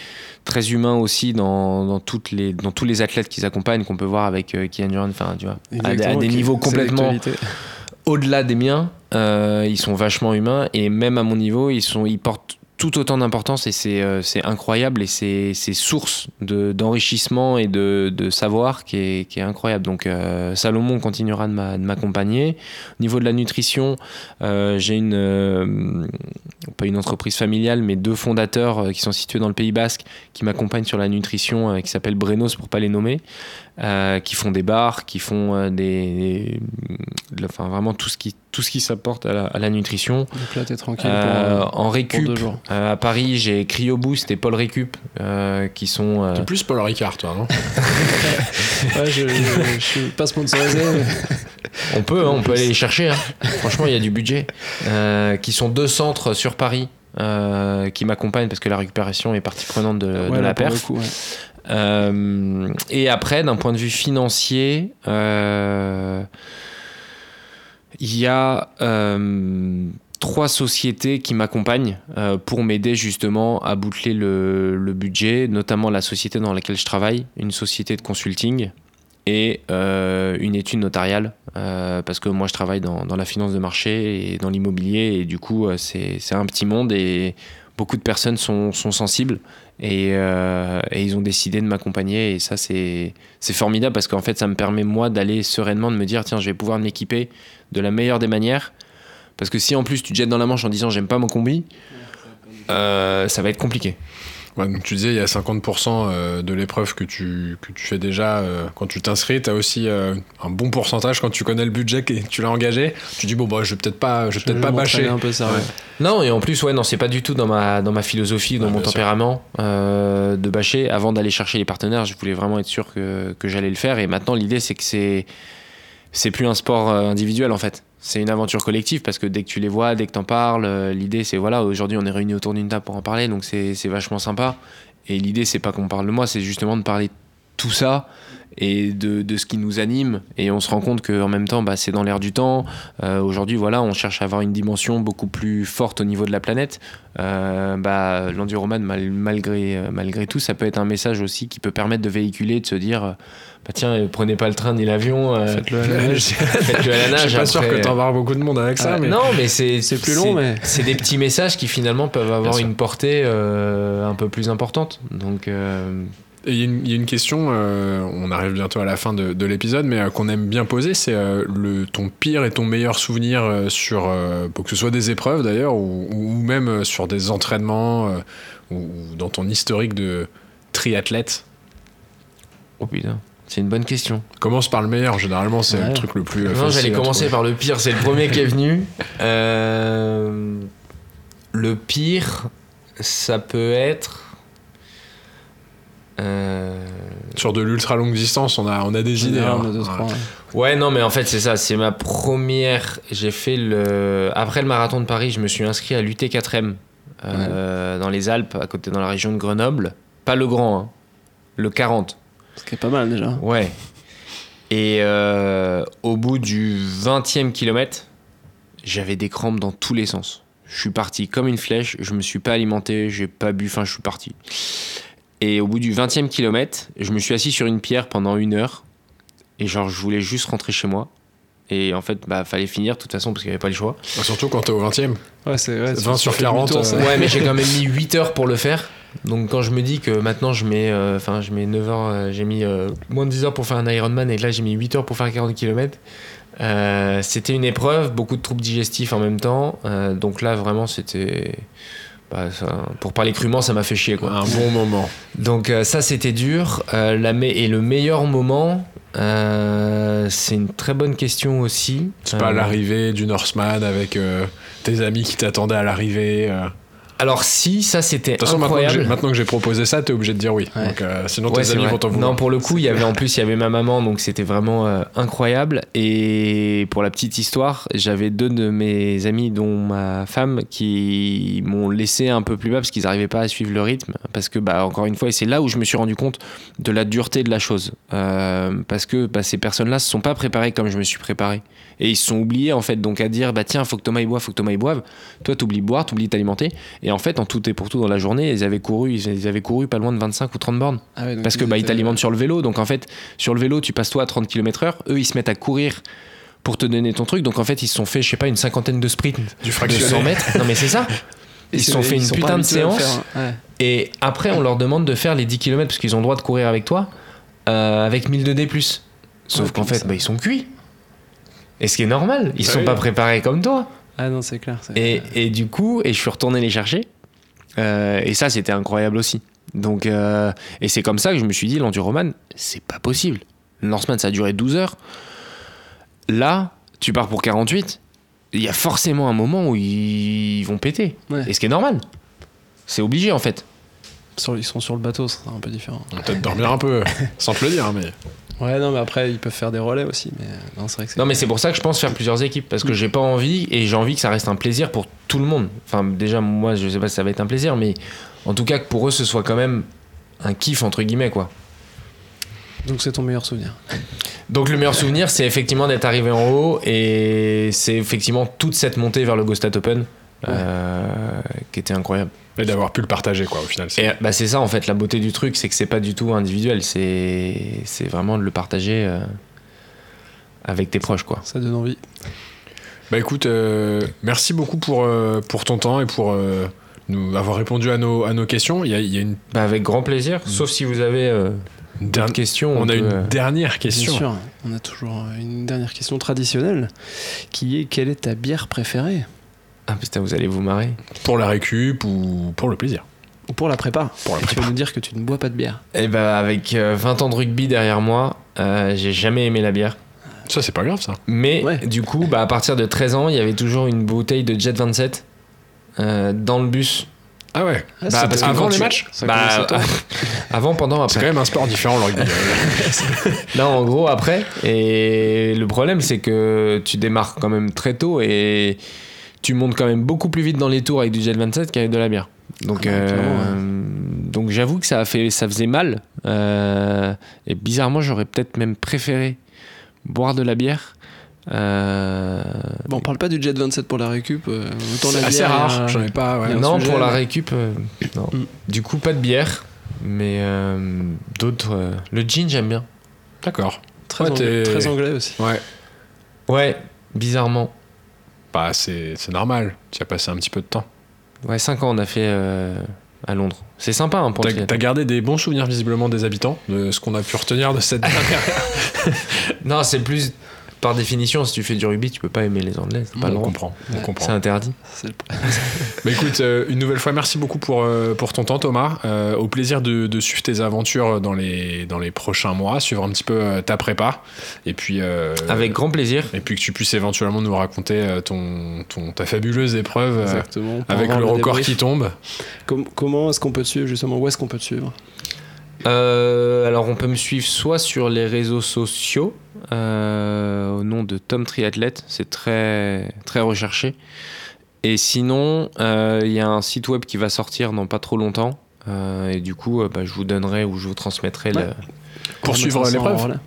très humains aussi dans, dans toutes les dans tous les athlètes qu'ils accompagnent, qu'on peut voir avec euh, Kian John, enfin tu vois, à, des- à niveaux complètement au-delà des miens, euh, ils sont vachement humains et même à mon niveau, ils, sont, ils portent tout autant d'importance et c'est euh, incroyable et c'est source de- d'enrichissement et de, de savoir qui est, qui est incroyable. Donc euh, Salomon continuera de m'accompagner. Au niveau de la nutrition, euh, j'ai une, euh, pas une entreprise familiale, mais deux fondateurs euh, qui sont situés dans le Pays Basque qui m'accompagnent sur la nutrition, euh, qui s'appellent Brenos pour pas les nommer, euh, qui font des bars, qui font euh, des, enfin vraiment tout ce qui tout ce qui s'apporte à la, à la nutrition. Donc là, t'es tranquille Euh, pour, en pour récup, deux jours. euh, à Paris, j'ai Cryo Boost et Paul Récup euh, qui sont. euh, T'es plus Paul Ricard, toi, non Ouais, je, je, je suis pas sponsorisé. mais- on peut, hein, on peut aller les chercher. hein. Franchement, il y a du budget. Euh, qui sont deux centres sur Paris euh, qui m'accompagnent parce que la récupération est partie prenante de, Ouais, la perf. coup, ouais. Euh, et après, d'un point de vue financier, il y a trois sociétés qui m'accompagnent euh, pour m'aider justement à boucler le, le budget, notamment la société dans laquelle je travaille, une société de consulting et euh, une étude notariale, euh, parce que moi je travaille dans, la finance de marché et dans l'immobilier, et du coup euh, c'est un petit monde et beaucoup de personnes sont, sont sensibles et, ils ont décidé de m'accompagner. Et ça, c'est formidable parce qu'en fait, ça me permet, moi, d'aller sereinement, de me dire tiens, je vais pouvoir m'équiper de la meilleure des manières. Parce que si en plus tu te jettes dans la manche en disant j'aime pas mon combi, ça va être compliqué. Ouais, donc tu disais, il y a 50% euh, de l'épreuve que tu, que tu fais déjà euh, quand tu t'inscris. Tu as aussi euh, un bon pourcentage quand tu connais le budget et que tu l'as engagé. Tu dis, bon, bah, je vais peut-être pas, je vais peut-être pas bâcher. un peu ça. ouais. Non, et en plus, ouais, non, c'est pas du tout dans ma, dans ma philosophie, dans Ouais, mon tempérament euh, de bâcher. Avant d'aller chercher les partenaires, je voulais vraiment être sûr que, que j'allais le faire. Et maintenant, l'idée, c'est que c'est, c'est plus un sport euh, individuel, en fait. C'est une aventure collective parce que dès que tu les vois, dès que t'en parles, euh, l'idée, c'est voilà, aujourd'hui, on est réunis autour d'une table pour en parler, donc c'est, vachement sympa. Et l'idée, c'est pas qu'on parle de moi, c'est justement de parler tout ça et de, de ce qui nous anime. Et on se rend compte qu'en même temps, bah, c'est dans l'air du temps. Euh, Aujourd'hui, voilà, on cherche à avoir une dimension beaucoup plus forte au niveau de la planète. Euh, bah, L'enduroman, mal- malgré, euh, malgré tout, ça peut être un message aussi qui peut permettre de véhiculer, de se dire euh, bah, tiens, prenez pas le train ni l'avion, euh, Faites-le à la nage. faites-le à la Je nage. suis pas sûr que t'embarques beaucoup de monde avec ça, Ouais. mais. Non, mais c'est plus long, mais- c'est des petits messages qui finalement peuvent avoir une portée un peu plus importante. Donc, Et il y, a une- il y a une question, euh, on arrive bientôt à la fin de, de l'épisode, mais euh, qu'on aime bien poser, c'est euh, le ton pire et ton meilleur souvenir sur, pour que ce soit des épreuves d'ailleurs, ou, ou même sur des entraînements, ou, dans ton historique de triathlète? oh putain, c'est une bonne question. Commence par le meilleur, généralement c'est Ouais. le truc le plus Non, facile j'allais commencer par le pire, c'est le premier qui est venu. Le pire, ça peut être. Euh, Sur de l'ultra longue distance, on a, on a des idées. Ouais, hein. on a deux, Ouais. trois, ouais. Ouais, non, mais en fait, c'est ça. C'est ma première. J'ai fait le. Après le marathon de Paris, je me suis inscrit à l'UT4M euh, dans les Alpes, à côté, dans la région de Grenoble. Pas le grand, hein, le 40. Ce qui est pas mal déjà. Ouais. Et euh, au bout du 20e kilomètre, j'avais des crampes dans tous les sens. Je suis parti comme une flèche, je me suis pas alimenté, j'ai pas bu, enfin je suis parti. Et au bout du 20e kilomètre, je me suis assis sur une pierre pendant une heure. Et genre, je voulais juste rentrer chez moi. Et en fait, bah, fallait finir de toute façon parce qu'il n'y avait pas le choix. Bah, Surtout quand t'es au 20 e Ouais, c'est ouais, 20 tu sur fais 40, demi-tour, ça. euh, Ouais, mais j'ai quand même mis 8 heures pour le faire. Donc quand je me dis que maintenant je mets, euh, enfin je mets 9 heures, euh, j'ai mis euh, moins de 10 heures pour faire un Ironman et que là j'ai mis 8 heures pour faire 40 km. c'était une épreuve, beaucoup de troubles digestifs en même temps. Euh, donc là vraiment c'était, bah, ça- pour parler crûment, ça m'a fait chier quoi. un bon moment. Donc euh, ça c'était dur. Euh, la et le meilleur moment, euh, c'est une très bonne question aussi. C'est pas l'arrivée du Norseman avec tes amis qui t'attendaient à l'arrivée. Alors si, ça c'était De toute façon, maintenant que, incroyable. j'ai- maintenant que j'ai proposé ça, t'es obligé de dire oui. Ouais. Donc, euh, sinon, tes amis vont t'en vouloir. Non, pour le coup, il y avait en plus, il y avait ma maman, donc c'était vraiment euh, incroyable. Et pour la petite histoire, j'avais deux de mes amis, dont ma femme, qui m'ont laissé un peu plus bas parce qu'ils n'arrivaient pas à suivre le rythme. Parce que, bah, encore une fois, et c'est là où je me suis rendu compte de la dureté de la chose. Euh, parce que bah, ces personnes-là se sont pas préparées comme je me suis préparé. Et ils se sont oubliés, en fait, donc à dire, bah tiens, faut que Thomas y boive, faut que Thomas y boive. Toi, t'oublies de boire, t'oublies t'alimenter. Et en fait, en tout et pour tout, dans la journée, ils avaient couru, ils avaient couru pas loin de 25 ou 30 bornes. Ah ouais, Parce que bah, ils t'alimentent sur le vélo. Donc en fait, sur le vélo, tu passes toi à 30 km/h. Eux, ils se mettent à courir pour te donner ton truc. Donc en fait, ils se sont fait, je sais pas, une cinquantaine de sprints Du de fractionné. 100 mètres. Non mais c'est ça. Ils se sont fait une sont putain de séance. faire. Ouais. Et après, on leur demande de faire les 10 km parce qu'ils ont le droit de courir avec toi euh, avec 1000 de D+. Sauf Ouais, qu'en fait, bah, ils sont cuits. Et ce qui est normal, ils Ah sont oui. pas préparés comme toi. Ah non, c'est clair. c'est- Et, et du coup, et je suis retourné les chercher. Euh, et ça, c'était incroyable aussi. Donc, euh, et c'est comme ça que je me suis dit, l'enduroman, c'est pas possible. Le Norseman, ça a duré 12 heures. Là, tu pars pour 48. Il y a forcément un moment où ils vont péter. Ouais. Et ce qui est normal. C'est obligé, en fait. Sur- ils sont sur le bateau, ce sera un peu différent. Peut-être dormir un peu, sans te le dire, mais. Ouais, non, mais après, ils peuvent faire des relais aussi. Mais euh, non, c'est vrai que. Non, mais c'est pour ça que je pense faire plusieurs équipes. Parce que j'ai pas envie, et j'ai envie que ça reste un plaisir pour tout le monde. Enfin, déjà, moi, je sais pas si ça va être un plaisir, mais en tout cas, que pour eux, ce soit quand même un kiff, entre guillemets, quoi. Donc c'est ton meilleur souvenir. Donc le meilleur souvenir, c'est effectivement d'être arrivé en haut et c'est effectivement toute cette montée vers le Ghostat Open euh, qui était incroyable. Et d'avoir pu le partager, quoi, au final. c'est- Et bah, c'est ça en fait, la beauté du truc, c'est que c'est pas du tout individuel, c'est c'est vraiment de le partager euh, avec tes proches quoi. Ça donne envie. Bah écoute, euh, merci beaucoup pour, euh, pour ton temps et pour euh, nous avoir répondu à nos, à nos questions. Il y a, il y a une, Bah, avec grand plaisir, sauf si vous avez euh, dernière- questions. on a peut, une euh, dernière question. Bien sûr, on a toujours une dernière question traditionnelle qui est quelle est ta bière préférée? Ah putain, vous allez vous marrer. Pour la récup ou pour le plaisir. Ou pour la prépa Pour la Et Tu vas nous dire que tu ne bois pas de bière. Et bah, avec euh, 20 ans de rugby derrière moi, euh, j'ai jamais aimé la bière. Ça, c'est pas grave, ça. Mais Ouais. du coup, bah, à partir de 13 ans, il y avait toujours une bouteille de Jet 27 euh, dans le bus. Ah ouais. Ah, Bah, parce que avant quand les tu- matchs Ça Bah, avant, pendant, C'est quand même un sport différent, le rugby. Non, en gros, après. Et le problème, c'est que tu démarres quand même très tôt et tu montes quand même beaucoup plus vite dans les tours avec du Jet 27 qu'avec de la bière. Donc, Ah euh, donc j'avoue que ça, a fait, ça faisait mal. Euh, et bizarrement, j'aurais peut-être même préféré boire de la bière. Euh, Bon, on parle pas du Jet 27 pour la récup. euh, autant la C'est assez bière, rare. euh, J'en ai pas. ouais. non, sujet, pour la récup, euh, non. Mm. Du coup, pas de bière. Mais euh, d'autres. euh, le gin, j'aime bien. D'accord. Très, Ouais, anglais, t'es- très anglais aussi. Ouais. Ouais, bizarrement. Bah, c'est c'est normal. Tu as passé un petit peu de temps. Ouais, 5 ans on a fait euh, à Londres. C'est sympa hein, pour T'as gardé des bons souvenirs visiblement des habitants, de ce qu'on a pu retenir de cette dernière. Non, c'est plus par définition, si tu fais du rugby, tu peux pas aimer les Anglais. Pas on comprend. On Ouais, C'est comprend. interdit. C'est le- Bah, écoute, euh, une nouvelle fois, merci beaucoup pour, euh, pour ton temps, Thomas. Euh, au plaisir de, de suivre tes aventures dans les, dans les prochains mois, suivre un petit peu euh, ta prépa. Et puis, euh, Avec grand plaisir. et puis que tu puisses éventuellement nous raconter euh, ton, ton, ta fabuleuse épreuve euh, Exactement. Avec le record débrief. qui tombe. Com- comment est-ce qu'on peut te suivre justement? Où est-ce qu'on peut te suivre? Euh, alors, on peut me suivre soit sur les réseaux sociaux, euh, au nom de Tom Triathlète. C'est très, très recherché. Et sinon, euh, il y a un site web qui va sortir dans pas trop longtemps. Euh, et du coup, euh, bah, je vous donnerai ou je vous transmettrai Ouais. le, Pour suivre l'épreuve.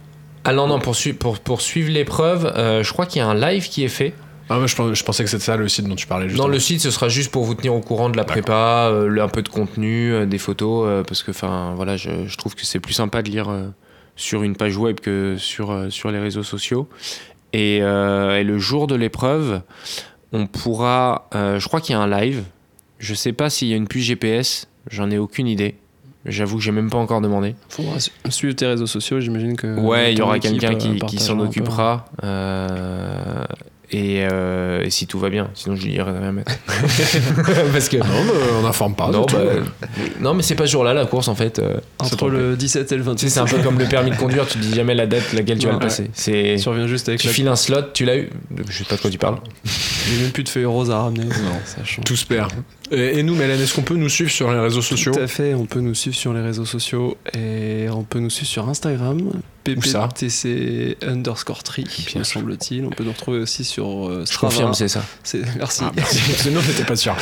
Ah non, non, pour, pour, pour suivre l'épreuve, euh, je crois qu'il y a un live qui est fait. Ah, moi, je, pens- je pensais que c'était ça le site dont tu parlais justement. Dans le site, ce sera juste pour vous tenir au courant de la prépa, euh, un peu de contenu, euh, des photos, euh, parce que enfin voilà, je, je trouve que c'est plus sympa de lire euh, sur une page web que sur, euh, sur les réseaux sociaux. Et, euh, et le jour de l'épreuve, on pourra, euh, je crois qu'il y a un live. Je sais pas s'il y a une puce GPS, j'en ai aucune idée. J'avoue que j'ai même pas encore demandé. Faudra su- suivre tes réseaux sociaux, j'imagine que. Ouais, il y aura quelqu'un qui, s'en occupera. euh, et, euh, et si tout va bien, sinon je lui dirai de rien mettre. Parce que. Non, mais on n'informe pas. non, bah, non, mais c'est pas ce jour-là la course en fait. euh. Entre le 17 et le Tu 26. sais, c'est un peu comme le permis de conduire, tu dis jamais la date laquelle tu vas Ouais. le passer. C'est. Tu reviens juste avec Tu la. files un slot, tu l'as eu. Je sais pas de quoi tu parles. J'ai même plus de feuilles roses à ramener. Non, ça change. Tout se perd. Et, et nous, Mélène, est-ce qu'on peut nous suivre sur les réseaux sociaux Tout à fait, on peut nous suivre sur les réseaux sociaux et on peut nous suivre sur Instagram, pptc underscore tri, Bien me semble-t-il. On peut nous retrouver aussi sur euh, Je Strava. confirme, c'est ça. C'est- Merci. Ah. Sinon, on n'était pas sûr.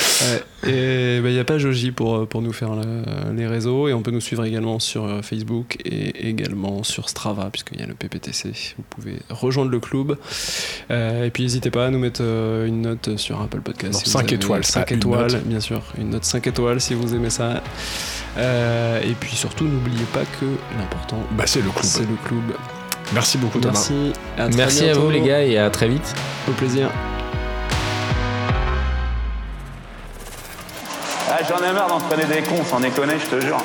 Et bah, il n'y a pas Joji pour, euh, pour nous faire le- les réseaux et on peut nous suivre également sur euh, Facebook et également sur Strava puisqu'il y a le PPTC. Vous pouvez rejoindre le club. Euh, et puis n'hésitez pas à nous mettre euh, une note sur Apple Podcast. Non, si vous cinq avez- étoiles, cinq pas une étoiles, note. Bien sûr. Une note 5 étoiles si vous aimez ça. Euh, et puis surtout, n'oubliez pas que l'important, Bah, c'est le club. c'est le club. Merci beaucoup, Thomas. Merci. À très Merci à vous les gars et à très vite. Au plaisir. Ah, J'en ai marre d'entraîner des cons, sans déconner, je te jure.